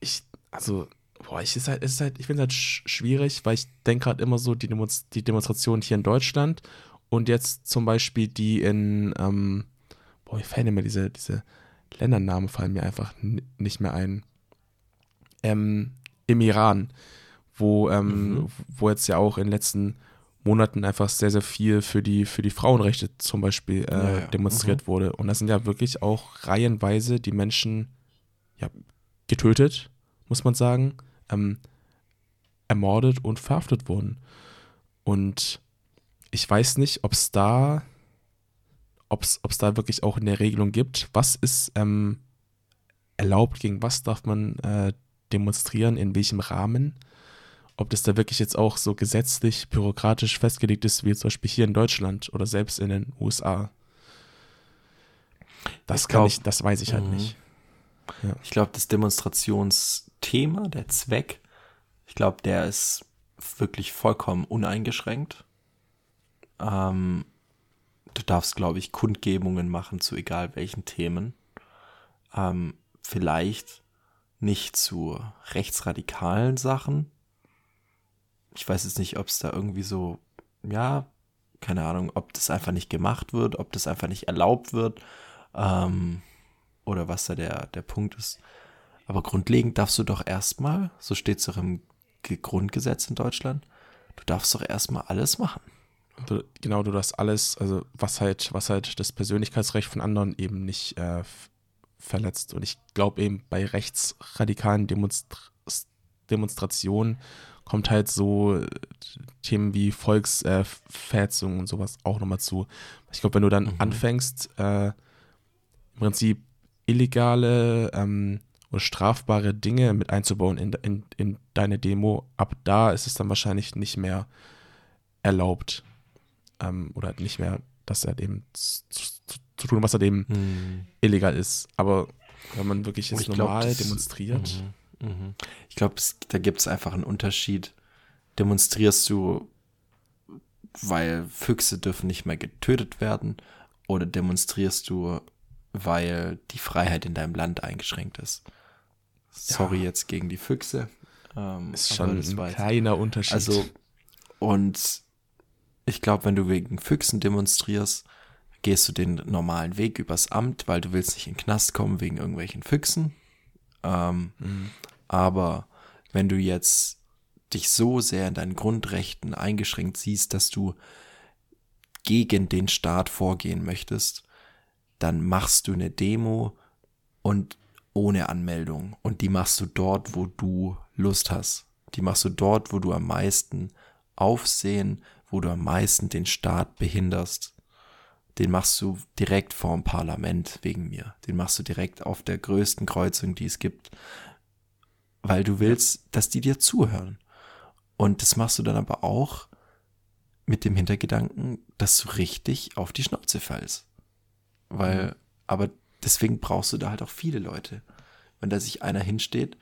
ich, also, boah, ich ist halt, ist halt, ich finde es halt sch schwierig, weil ich denke gerade immer so, die, Demonst die Demonstration hier in Deutschland und jetzt zum Beispiel die in, ähm, boah, mir fallen immer diese, diese Ländernamen fallen mir einfach nicht mehr ein ähm, im Iran, wo, ähm, Mhm. wo jetzt ja auch in den letzten Monaten einfach sehr, sehr viel für die, für die Frauenrechte zum Beispiel äh, Ja, ja. demonstriert wurde. Und da sind ja wirklich auch reihenweise die Menschen ja, getötet, muss man sagen, ähm, ermordet und verhaftet wurden. Und ich weiß nicht, ob es da, ob es da wirklich auch eine Regelung gibt, was ist ähm, erlaubt, gegen was darf man äh, demonstrieren, in welchem Rahmen. Ob das da wirklich jetzt auch so gesetzlich, bürokratisch festgelegt ist, wie zum Beispiel hier in Deutschland oder selbst in den USA. Das Ich kann glaub- ich, das weiß ich halt Mhm. nicht. Ich glaube, das Demonstrationsthema, der Zweck, ich glaube, der ist wirklich vollkommen uneingeschränkt. Ähm, du darfst, glaube ich, Kundgebungen machen zu egal welchen Themen. Ähm, vielleicht nicht zu rechtsradikalen Sachen. Ich weiß jetzt nicht, ob es da irgendwie so, ja, keine Ahnung, ob das einfach nicht gemacht wird, ob das einfach nicht erlaubt wird. Ähm, oder was da der, der Punkt ist. Aber grundlegend darfst du doch erstmal, so steht es doch im Ge- Grundgesetz in Deutschland, du darfst doch erstmal alles machen. Du, genau, du darfst alles, also was halt, was halt das Persönlichkeitsrecht von anderen eben nicht äh, verletzt. Und ich glaube eben bei rechtsradikalen Demonstra Demonstrationen kommt halt so äh, Themen wie Volksverhetzung und sowas auch nochmal zu. Ich glaube, wenn du dann Mhm. anfängst, äh, im Prinzip illegale ähm, oder strafbare Dinge mit einzubauen in, in, in deine Demo, ab da ist es dann wahrscheinlich nicht mehr erlaubt ähm, oder nicht mehr, dass er eben zu, zu, zu tun, was er dem illegal ist. Aber wenn man wirklich Und jetzt ich glaub, normal das- demonstriert, Mhm. Mhm. Ich glaube, da gibt es einfach einen Unterschied. Demonstrierst du, weil Füchse dürfen nicht mehr getötet werden, oder demonstrierst du, weil die Freiheit in deinem Land eingeschränkt ist? Sorry Ja. jetzt gegen die Füchse. Ähm, ist schon ein jetzt- kleiner Unterschied. Also, und ich glaube, wenn du wegen Füchsen demonstrierst, gehst du den normalen Weg übers Amt, weil du willst nicht in den Knast kommen wegen irgendwelchen Füchsen. Ähm, Mhm. aber wenn du jetzt dich so sehr in deinen Grundrechten eingeschränkt siehst, dass du gegen den Staat vorgehen möchtest, dann machst du eine Demo und ohne Anmeldung. Und die machst du dort, wo du Lust hast. Die machst du dort, wo du am meisten Aufsehen, wo du am meisten den Staat behinderst, den machst du direkt vorm Parlament wegen mir. Den machst du direkt auf der größten Kreuzung, die es gibt, weil du willst, dass die dir zuhören. Und das machst du dann aber auch mit dem Hintergedanken, dass du richtig auf die Schnauze fällst. Weil, mhm. aber deswegen brauchst du da halt auch viele Leute. Wenn da sich einer hinsteht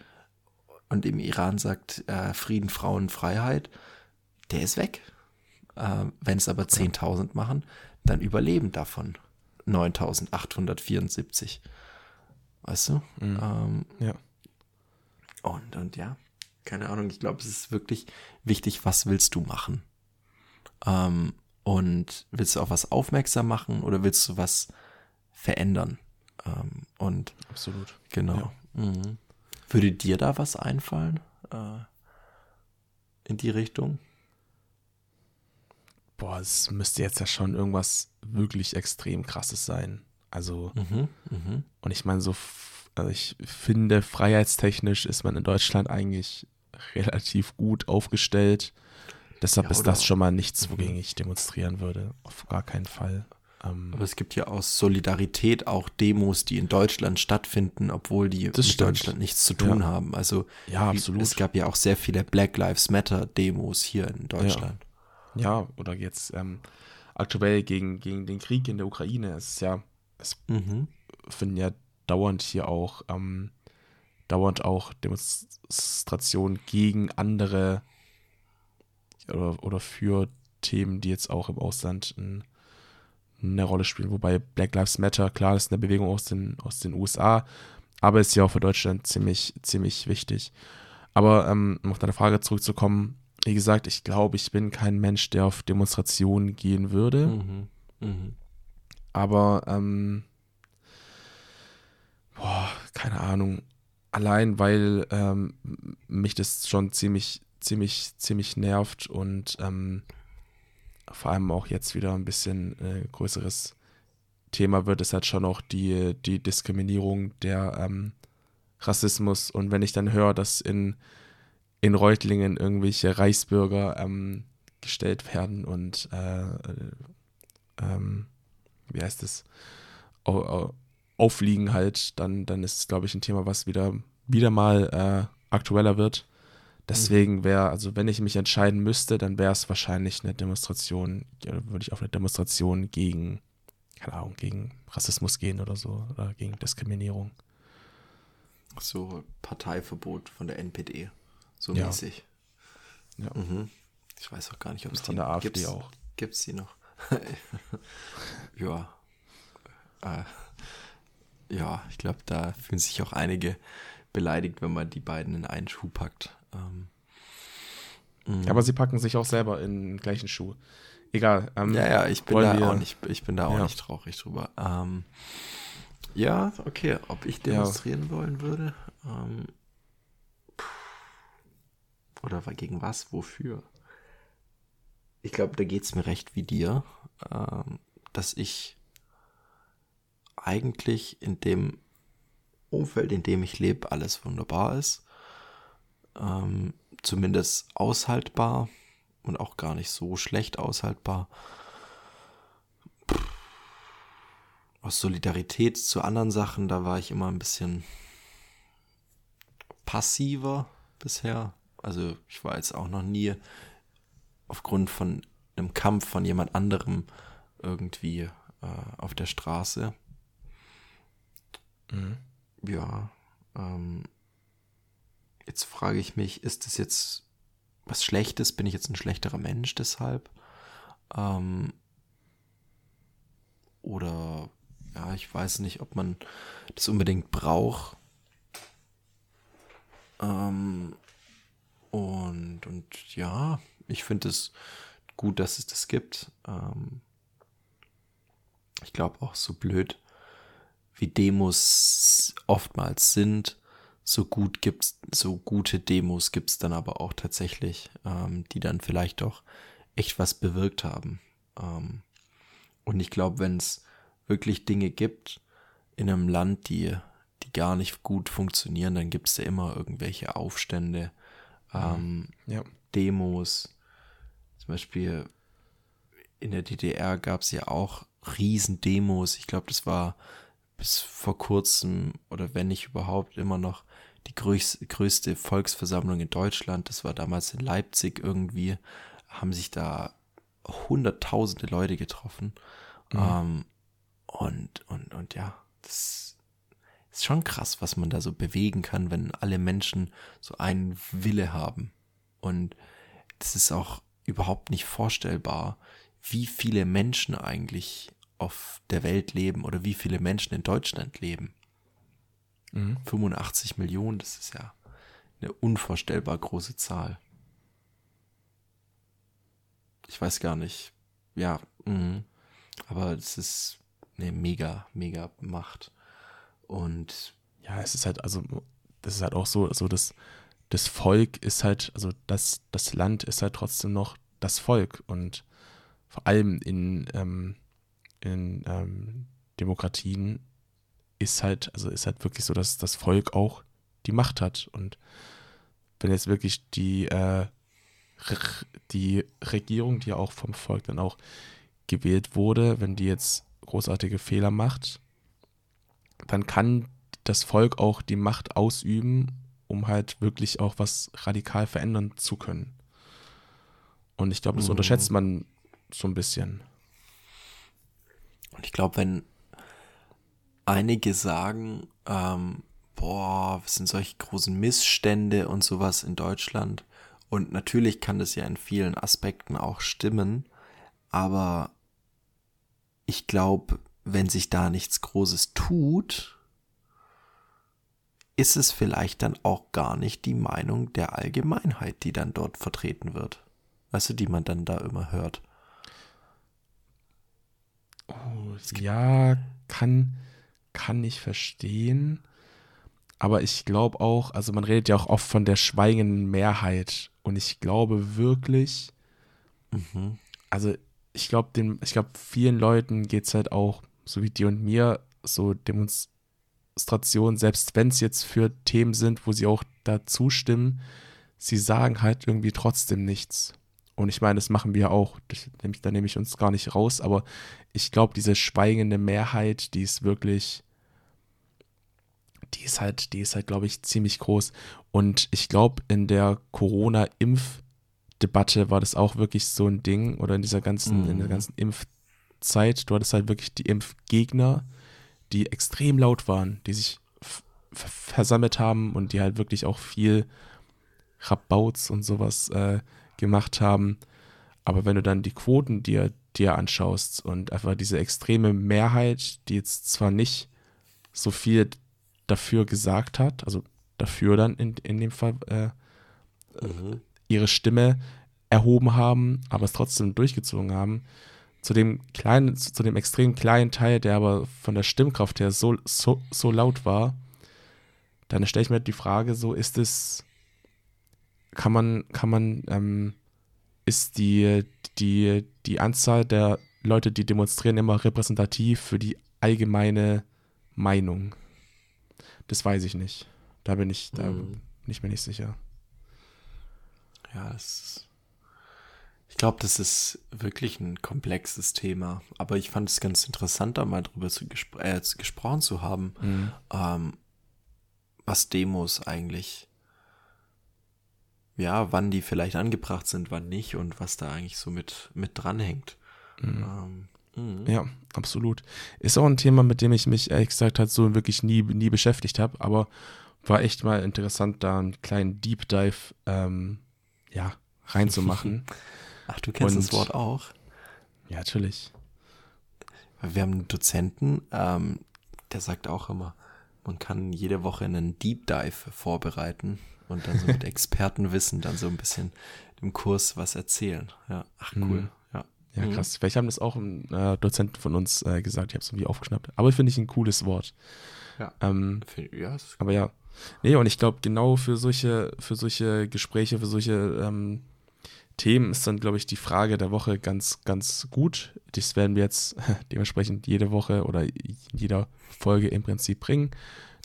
und im Iran sagt, äh, Frieden, Frauen, Freiheit, der ist weg. Äh, Wenn es aber 10.000 machen, dann überleben davon 9.874. Weißt du? Mhm. Ähm, ja. Und, und ja, keine Ahnung, ich glaube, es ist wirklich wichtig, was willst du machen? Ähm, und willst du auf was aufmerksam machen oder willst du was verändern? Ähm, und absolut. Genau. Ja. Mhm. Würde dir da was einfallen äh, in die Richtung? Boah, es müsste jetzt ja schon irgendwas wirklich extrem krasses sein. Also, mhm, mh. und ich meine, so, also ich finde, freiheitstechnisch ist man in Deutschland eigentlich relativ gut aufgestellt. Deshalb ja, ist das schon mal nichts, wogegen mhm. ich demonstrieren würde. Auf gar keinen Fall. Ähm, Aber es gibt ja aus Solidarität auch Demos, die in Deutschland stattfinden, obwohl die mit stimmt. Deutschland nichts zu tun ja. haben. Also ja, absolut. es gab ja auch sehr viele Black Lives Matter Demos hier in Deutschland. Ja, ja oder jetzt ähm, aktuell gegen, gegen den Krieg in der Ukraine. Es ist ja, es mhm. finden ja dauernd hier auch ähm, dauernd auch Demonstrationen gegen andere oder, oder für Themen, die jetzt auch im Ausland ein, eine Rolle spielen. Wobei Black Lives Matter, klar, ist eine Bewegung aus den, aus den USA, aber ist ja auch für Deutschland ziemlich, ziemlich wichtig. Aber ähm, um auf deine Frage zurückzukommen, wie gesagt, ich glaube, ich bin kein Mensch, der auf Demonstrationen gehen würde. Mhm. Mhm. Aber, ähm, boah, keine Ahnung. Allein, weil ähm, mich das schon ziemlich ziemlich, ziemlich nervt und ähm, vor allem auch jetzt wieder ein bisschen äh, größeres Thema wird, ist halt schon auch die, die Diskriminierung der ähm, Rassismus. Und wenn ich dann höre, dass in, in Reutlingen irgendwelche Reichsbürger ähm, gestellt werden und äh, äh, ähm, wie heißt es, auffliegen halt, dann, dann ist es, glaube ich, ein Thema, was wieder, wieder mal äh, aktueller wird. Deswegen wäre, also wenn ich mich entscheiden müsste, dann wäre es wahrscheinlich eine Demonstration, würde ich auf eine Demonstration gegen, keine Ahnung, gegen Rassismus gehen oder so, oder gegen Diskriminierung. So Parteiverbot von der NPD, so ja. mäßig. Ja. Mhm. Ich weiß auch gar nicht, ob es die der AfD gibt's, auch. Gibt es die noch? ja. Äh, ja, ich glaube, da fühlen sich auch einige beleidigt, wenn man die beiden in einen Schuh packt. Ähm, ja, aber sie packen sich auch selber in den gleichen Schuh. Egal. Ähm, ja, ja, ich bin da wir, auch nicht, ich bin da auch ja. nicht traurig drüber. Ähm, ja, okay, ob ich demonstrieren ja. wollen würde? Ähm, oder gegen was? Wofür? Ich glaube, da geht es mir recht wie dir, ähm, dass ich eigentlich in dem Umfeld, in dem ich lebe, alles wunderbar ist ähm, zumindest aushaltbar und auch gar nicht so schlecht aushaltbar. Aus Solidarität zu anderen Sachen, da war ich immer ein bisschen passiver bisher. Also ich war jetzt auch noch nie aufgrund von einem Kampf von jemand anderem irgendwie äh, auf der Straße. Mhm. Ja, ähm, Jetzt frage ich mich, ist das jetzt was Schlechtes? Bin ich jetzt ein schlechterer Mensch deshalb? Ähm, oder ja, ich weiß nicht, ob man das unbedingt braucht. Ähm, und, und ja, ich finde es gut, dass es das gibt. Ähm, ich glaube auch so blöd, wie Demos oftmals sind, so gut gibt's, so gute Demos gibt's dann aber auch tatsächlich, ähm, die dann vielleicht doch echt was bewirkt haben. Ähm, und ich glaube, wenn es wirklich Dinge gibt in einem Land, die, die gar nicht gut funktionieren, dann gibt es ja immer irgendwelche Aufstände, ähm, ja. Demos. Zum Beispiel in der DDR gab es ja auch Riesendemos. Ich glaube, das war bis vor kurzem oder wenn nicht überhaupt immer noch die größte, Volksversammlung in Deutschland. Das war damals in Leipzig irgendwie. Haben sich da hunderttausende Leute getroffen. Mhm. Ähm, und, und, und ja, das ist schon krass, was man da so bewegen kann, wenn alle Menschen so einen Wille haben. Und das ist auch überhaupt nicht vorstellbar, wie viele Menschen eigentlich auf der Welt leben oder wie viele Menschen in Deutschland leben. Mhm. 85 Millionen, das ist ja eine unvorstellbar große Zahl. Ich weiß gar nicht. Ja, mh. aber es ist eine mega, mega Macht. Und ja, es ist halt, also, das ist halt auch so, so das, das Volk ist halt, also das, das Land ist halt trotzdem noch das Volk und vor allem in, ähm, in ähm, Demokratien ist halt, also ist halt wirklich so, dass das Volk auch die Macht hat. Und wenn jetzt wirklich die, äh, die Regierung, die ja auch vom Volk dann auch gewählt wurde, wenn die jetzt großartige Fehler macht, dann kann das Volk auch die Macht ausüben, um halt wirklich auch was radikal verändern zu können. Und ich glaube, das mhm. unterschätzt man so ein bisschen. Und ich glaube, wenn einige sagen, ähm, boah, was sind solche großen Missstände und sowas in Deutschland. Und natürlich kann das ja in vielen Aspekten auch stimmen, aber ich glaube, wenn sich da nichts Großes tut, ist es vielleicht dann auch gar nicht die Meinung der Allgemeinheit, die dann dort vertreten wird. Weißt du, die man dann da immer hört. Oh, ja, kann, kann ich verstehen. Aber ich glaube auch, also man redet ja auch oft von der schweigenden Mehrheit. Und ich glaube wirklich, mhm. also ich glaube, ich glaube, vielen Leuten geht es halt auch, so wie dir und mir, so Demonstrationen, selbst wenn es jetzt für Themen sind, wo sie auch da zustimmen, sie sagen halt irgendwie trotzdem nichts. Und ich meine, das machen wir auch. Da nehme ich uns gar nicht raus. Aber ich glaube, diese schweigende Mehrheit, die ist wirklich, die ist halt, die ist halt, glaube ich, ziemlich groß. Und ich glaube, in der Corona-Impfdebatte war das auch wirklich so ein Ding. Oder in dieser ganzen, mhm. in der mhm. ganzen Impfzeit, du hattest halt wirklich die Impfgegner, die extrem laut waren, die sich versammelt haben und die halt wirklich auch viel Rabauts und sowas äh, gemacht haben. Aber wenn du dann die Quoten dir, dir anschaust und einfach diese extreme Mehrheit, die jetzt zwar nicht so viel dafür gesagt hat, also dafür dann in, in dem Fall äh, mhm. ihre Stimme erhoben haben, aber es trotzdem durchgezogen haben, zu dem kleinen, zu dem extrem kleinen Teil, der aber von der Stimmkraft her so, so, so laut war, dann stelle ich mir die Frage, so ist es kann man, kann man, ähm, ist die, die, die Anzahl der Leute, die demonstrieren, immer repräsentativ für die allgemeine Meinung? Das weiß ich nicht. Da bin ich, da mhm. bin ich mir nicht sicher. Ja, es ich glaube, das ist wirklich ein komplexes Thema. Aber ich fand es ganz interessant, da mal drüber zu, gespr äh, gesprochen zu haben, mhm. ähm, was Demos eigentlich ja, wann die vielleicht angebracht sind, wann nicht und was da eigentlich so mit, mit dranhängt. Mhm. Ähm, ja, absolut. Ist auch ein Thema, mit dem ich mich ehrlich gesagt halt so wirklich nie, nie beschäftigt habe, aber war echt mal interessant, da einen kleinen Deep Dive ähm, ja, reinzumachen. Ach, du kennst und, das Wort auch? Ja, natürlich. Wir haben einen Dozenten, ähm, der sagt auch immer, man kann jede Woche einen Deep Dive vorbereiten und dann so mit Expertenwissen dann so ein bisschen im Kurs was erzählen. Ja, ach cool. Mhm. Ja. Ja, mhm. krass. Vielleicht haben das auch ein äh, Dozent von uns äh, gesagt, ich habe es irgendwie aufgeschnappt. Aber finde ich ein cooles Wort. Ja. Ähm, ja aber ja. Nee, und ich glaube, genau für solche, für solche Gespräche, für solche ähm, Themen ist dann, glaube ich, die Frage der Woche ganz, ganz gut. Das werden wir jetzt dementsprechend jede Woche oder in jeder Folge im Prinzip bringen.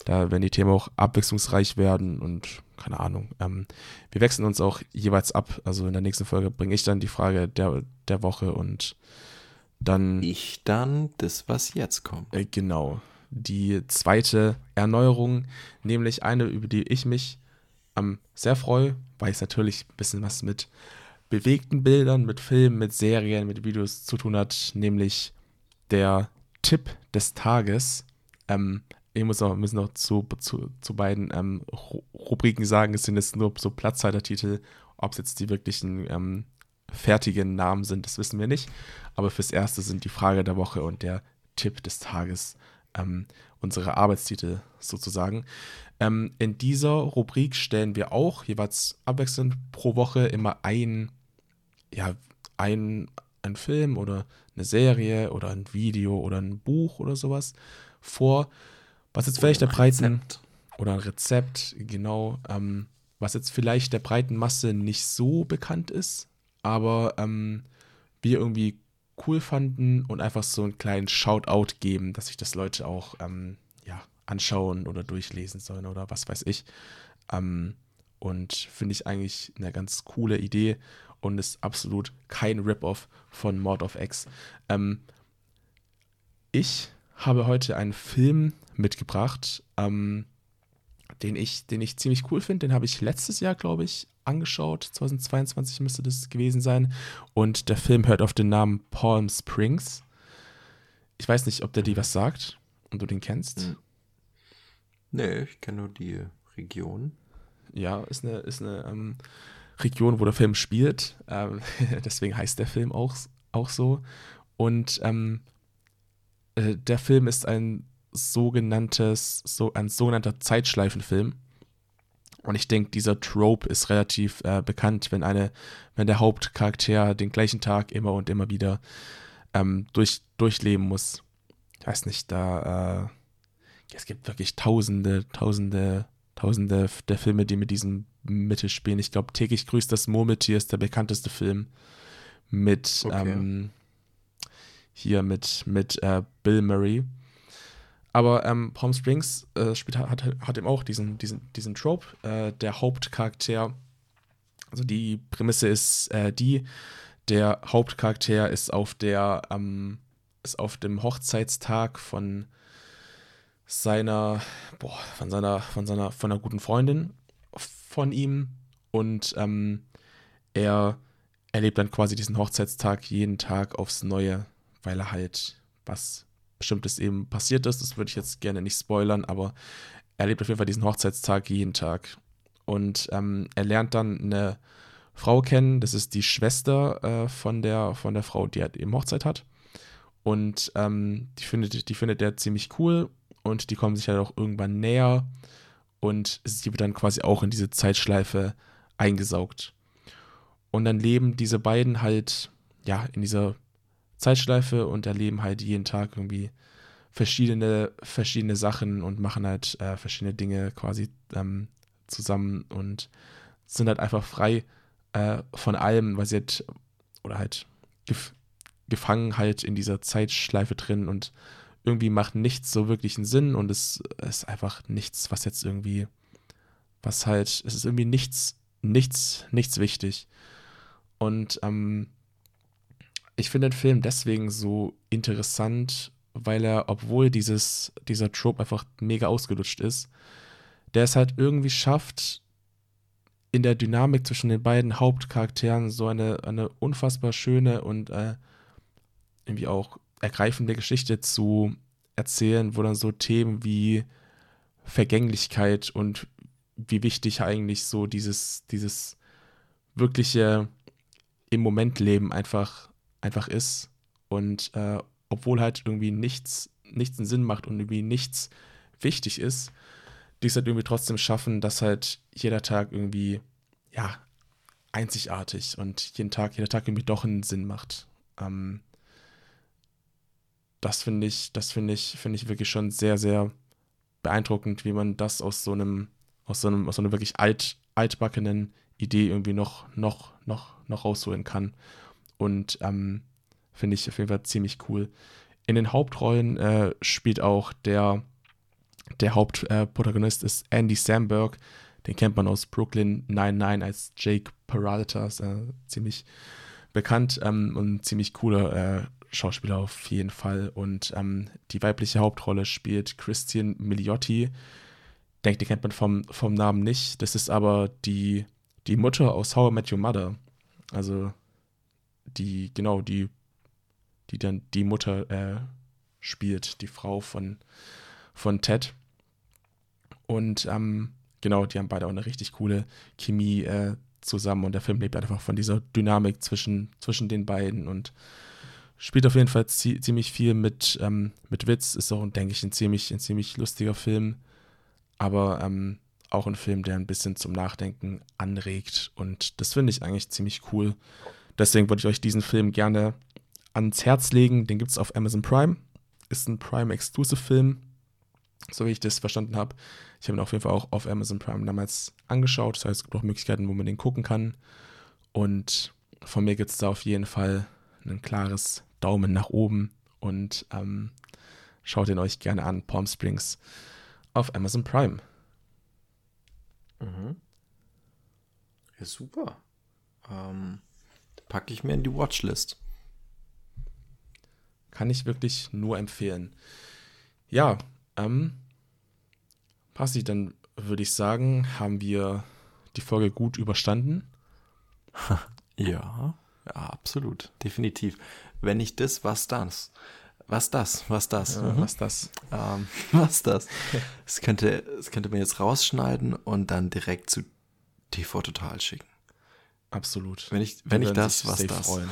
Da werden die Themen auch abwechslungsreich werden und keine Ahnung. Ähm, wir wechseln uns auch jeweils ab. Also in der nächsten Folge bringe ich dann die Frage der, der Woche und dann. Ich dann das, was jetzt kommt. Äh, genau. Die zweite Erneuerung, nämlich eine, über die ich mich ähm, sehr freue, weil es natürlich ein bisschen was mit bewegten Bildern, mit Filmen, mit Serien, mit Videos zu tun hat, nämlich der Tipp des Tages. Ähm, ich muss noch, müssen noch zu, zu, zu beiden ähm, Rubriken sagen, es sind jetzt nur so Platzhaltertitel. Ob es jetzt die wirklichen ähm, fertigen Namen sind, das wissen wir nicht. Aber fürs Erste sind die Frage der Woche und der Tipp des Tages ähm, unsere Arbeitstitel sozusagen. Ähm, in dieser Rubrik stellen wir auch jeweils abwechselnd pro Woche immer ein, ja, ein, ein Film oder eine Serie oder ein Video oder ein Buch oder sowas vor, was jetzt vielleicht der breiten Rezept. oder ein Rezept, genau, ähm, was jetzt vielleicht der breiten Masse nicht so bekannt ist, aber ähm, wir irgendwie cool fanden und einfach so einen kleinen Shoutout geben, dass sich das Leute auch ähm, ja, anschauen oder durchlesen sollen oder was weiß ich. Ähm, und finde ich eigentlich eine ganz coole Idee und ist absolut kein Rip-Off von Mord of X. Ähm, ich habe heute einen Film mitgebracht, ähm, den, ich, den ich ziemlich cool finde. Den habe ich letztes Jahr, glaube ich, angeschaut. 2022 müsste das gewesen sein. Und der Film hört auf den Namen Palm Springs. Ich weiß nicht, ob der dir was sagt und du den kennst. Hm. Nee, ich kenne nur die Region. Ja, ist eine, ist eine ähm, Region, wo der Film spielt. Ähm, deswegen heißt der Film auch, auch so. Und ähm, äh, der Film ist ein sogenanntes, so, ein sogenannter Zeitschleifenfilm. Und ich denke, dieser Trope ist relativ äh, bekannt, wenn eine, wenn der Hauptcharakter den gleichen Tag immer und immer wieder ähm, durch, durchleben muss. Ich weiß nicht, da äh, es gibt wirklich tausende, tausende, tausende der Filme, die mit diesem Mittel spielen. Ich glaube, täglich grüßt das Murmeltier ist der bekannteste Film mit okay. ähm, hier mit, mit äh, Bill Murray. Aber ähm, Palm Springs äh, spielt, hat, hat eben auch diesen, diesen, diesen Trope. Äh, der Hauptcharakter, also die Prämisse ist äh, die, der Hauptcharakter ist auf der, ähm, ist auf dem Hochzeitstag von seiner, boah, von seiner, von seiner, von einer guten Freundin von ihm und ähm, er erlebt dann quasi diesen Hochzeitstag jeden Tag aufs Neue, weil er halt was Bestimmtes eben passiert ist. Das würde ich jetzt gerne nicht spoilern, aber er erlebt auf jeden Fall diesen Hochzeitstag jeden Tag. Und ähm, er lernt dann eine Frau kennen, das ist die Schwester äh, von, der, von der Frau, die er eben Hochzeit hat. Und ähm, die, findet, die findet er ziemlich cool und die kommen sich halt auch irgendwann näher und sie wird dann quasi auch in diese Zeitschleife eingesaugt. Und dann leben diese beiden halt, ja, in dieser Zeitschleife und erleben halt jeden Tag irgendwie verschiedene, verschiedene Sachen und machen halt äh, verschiedene Dinge quasi ähm, zusammen und sind halt einfach frei äh, von allem, sie halt, oder halt gef gefangen halt in dieser Zeitschleife drin und irgendwie macht nichts so wirklich einen Sinn und es ist einfach nichts, was jetzt irgendwie, was halt, es ist irgendwie nichts, nichts, nichts wichtig. Und ähm, ich finde den Film deswegen so interessant, weil er, obwohl dieses, dieser Trope einfach mega ausgelutscht ist, der es halt irgendwie schafft, in der Dynamik zwischen den beiden Hauptcharakteren so eine, eine unfassbar schöne und äh, irgendwie auch ergreifende Geschichte zu erzählen, wo dann so Themen wie Vergänglichkeit und wie wichtig eigentlich so dieses, dieses wirkliche im Moment Leben einfach, einfach ist. Und äh, obwohl halt irgendwie nichts, nichts einen Sinn macht und irgendwie nichts wichtig ist, die es halt irgendwie trotzdem schaffen, dass halt jeder Tag irgendwie, ja, einzigartig und jeden Tag, jeder Tag irgendwie doch einen Sinn macht. Ähm, das finde ich, das finde ich, finde ich wirklich schon sehr, sehr beeindruckend, wie man das aus so einem, aus so einem, aus so einer wirklich alt, altbackenen Idee irgendwie noch, noch, noch, noch rausholen kann. Und ähm, finde ich auf jeden Fall ziemlich cool. In den Hauptrollen äh, spielt auch der, der Hauptprotagonist äh, ist Andy Samberg. den kennt man aus Brooklyn 99 als Jake Peralta, ist äh, ziemlich bekannt ähm, und ziemlich cooler äh, Schauspieler auf jeden Fall. Und ähm, die weibliche Hauptrolle spielt Christian Miliotti. Denkt, die kennt man vom, vom Namen nicht. Das ist aber die, die Mutter aus How I Met Your Mother. Also die, genau, die, die dann die Mutter äh, spielt, die Frau von, von Ted. Und ähm, genau, die haben beide auch eine richtig coole Chemie äh, zusammen und der Film lebt einfach von dieser Dynamik zwischen, zwischen den beiden und spielt auf jeden Fall ziemlich viel mit, ähm, mit Witz. Ist auch, denke ich, ein ziemlich, ein ziemlich lustiger Film, aber ähm, auch ein Film, der ein bisschen zum Nachdenken anregt und das finde ich eigentlich ziemlich cool. Deswegen würde ich euch diesen Film gerne ans Herz legen. Den gibt es auf Amazon Prime. Ist ein Prime-Exclusive-Film, so wie ich das verstanden habe. Ich habe ihn auf jeden Fall auch auf Amazon Prime damals angeschaut. Das heißt, es gibt auch Möglichkeiten, wo man den gucken kann. Und von mir gibt es da auf jeden Fall ein klares Daumen nach oben. Und ähm, schaut ihn euch gerne an. Palm Springs auf Amazon Prime. Mhm. Ja, super. Ähm, packe ich mir in die Watchlist. Kann ich wirklich nur empfehlen. Ja, ähm, Passi, dann würde ich sagen, haben wir die Folge gut überstanden. ja, ja, absolut, definitiv. Wenn nicht das, was das? Was das? Was das? Ja, mhm. Was das? Ähm, was das? Es könnte, das könnte man jetzt rausschneiden und dann direkt zu TV Total schicken. Absolut. Wenn ich, wenn ich das, was das? Freuen.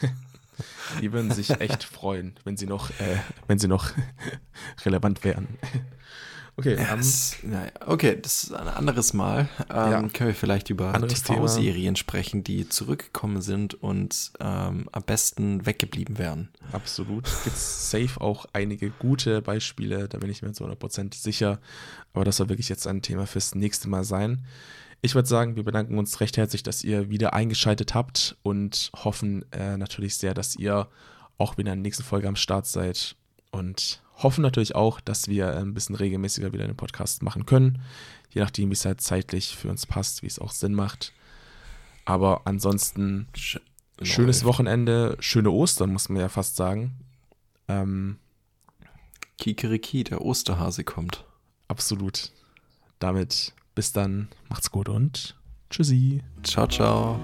Die würden sich echt freuen, wenn sie noch, äh, wenn sie noch relevant wären. Okay, yes. um, naja, okay, das ist ein anderes Mal. Ähm, ja. Können wir vielleicht über TV-Serien sprechen, die zurückgekommen sind und ähm, am besten weggeblieben wären. Absolut. Gibt safe auch einige gute Beispiele, da bin ich mir zu 100% sicher. Aber das soll wirklich jetzt ein Thema fürs nächste Mal sein. Ich würde sagen, wir bedanken uns recht herzlich, dass ihr wieder eingeschaltet habt und hoffen äh, natürlich sehr, dass ihr auch wieder in der nächsten Folge am Start seid und hoffen natürlich auch, dass wir ein bisschen regelmäßiger wieder einen Podcast machen können, je nachdem, wie es halt zeitlich für uns passt, wie es auch Sinn macht. Aber ansonsten Sch schönes Wochenende, schöne Ostern, muss man ja fast sagen. Ähm, Kikeriki, der Osterhase kommt. Absolut. Damit bis dann, macht's gut und tschüssi. Ciao, ciao.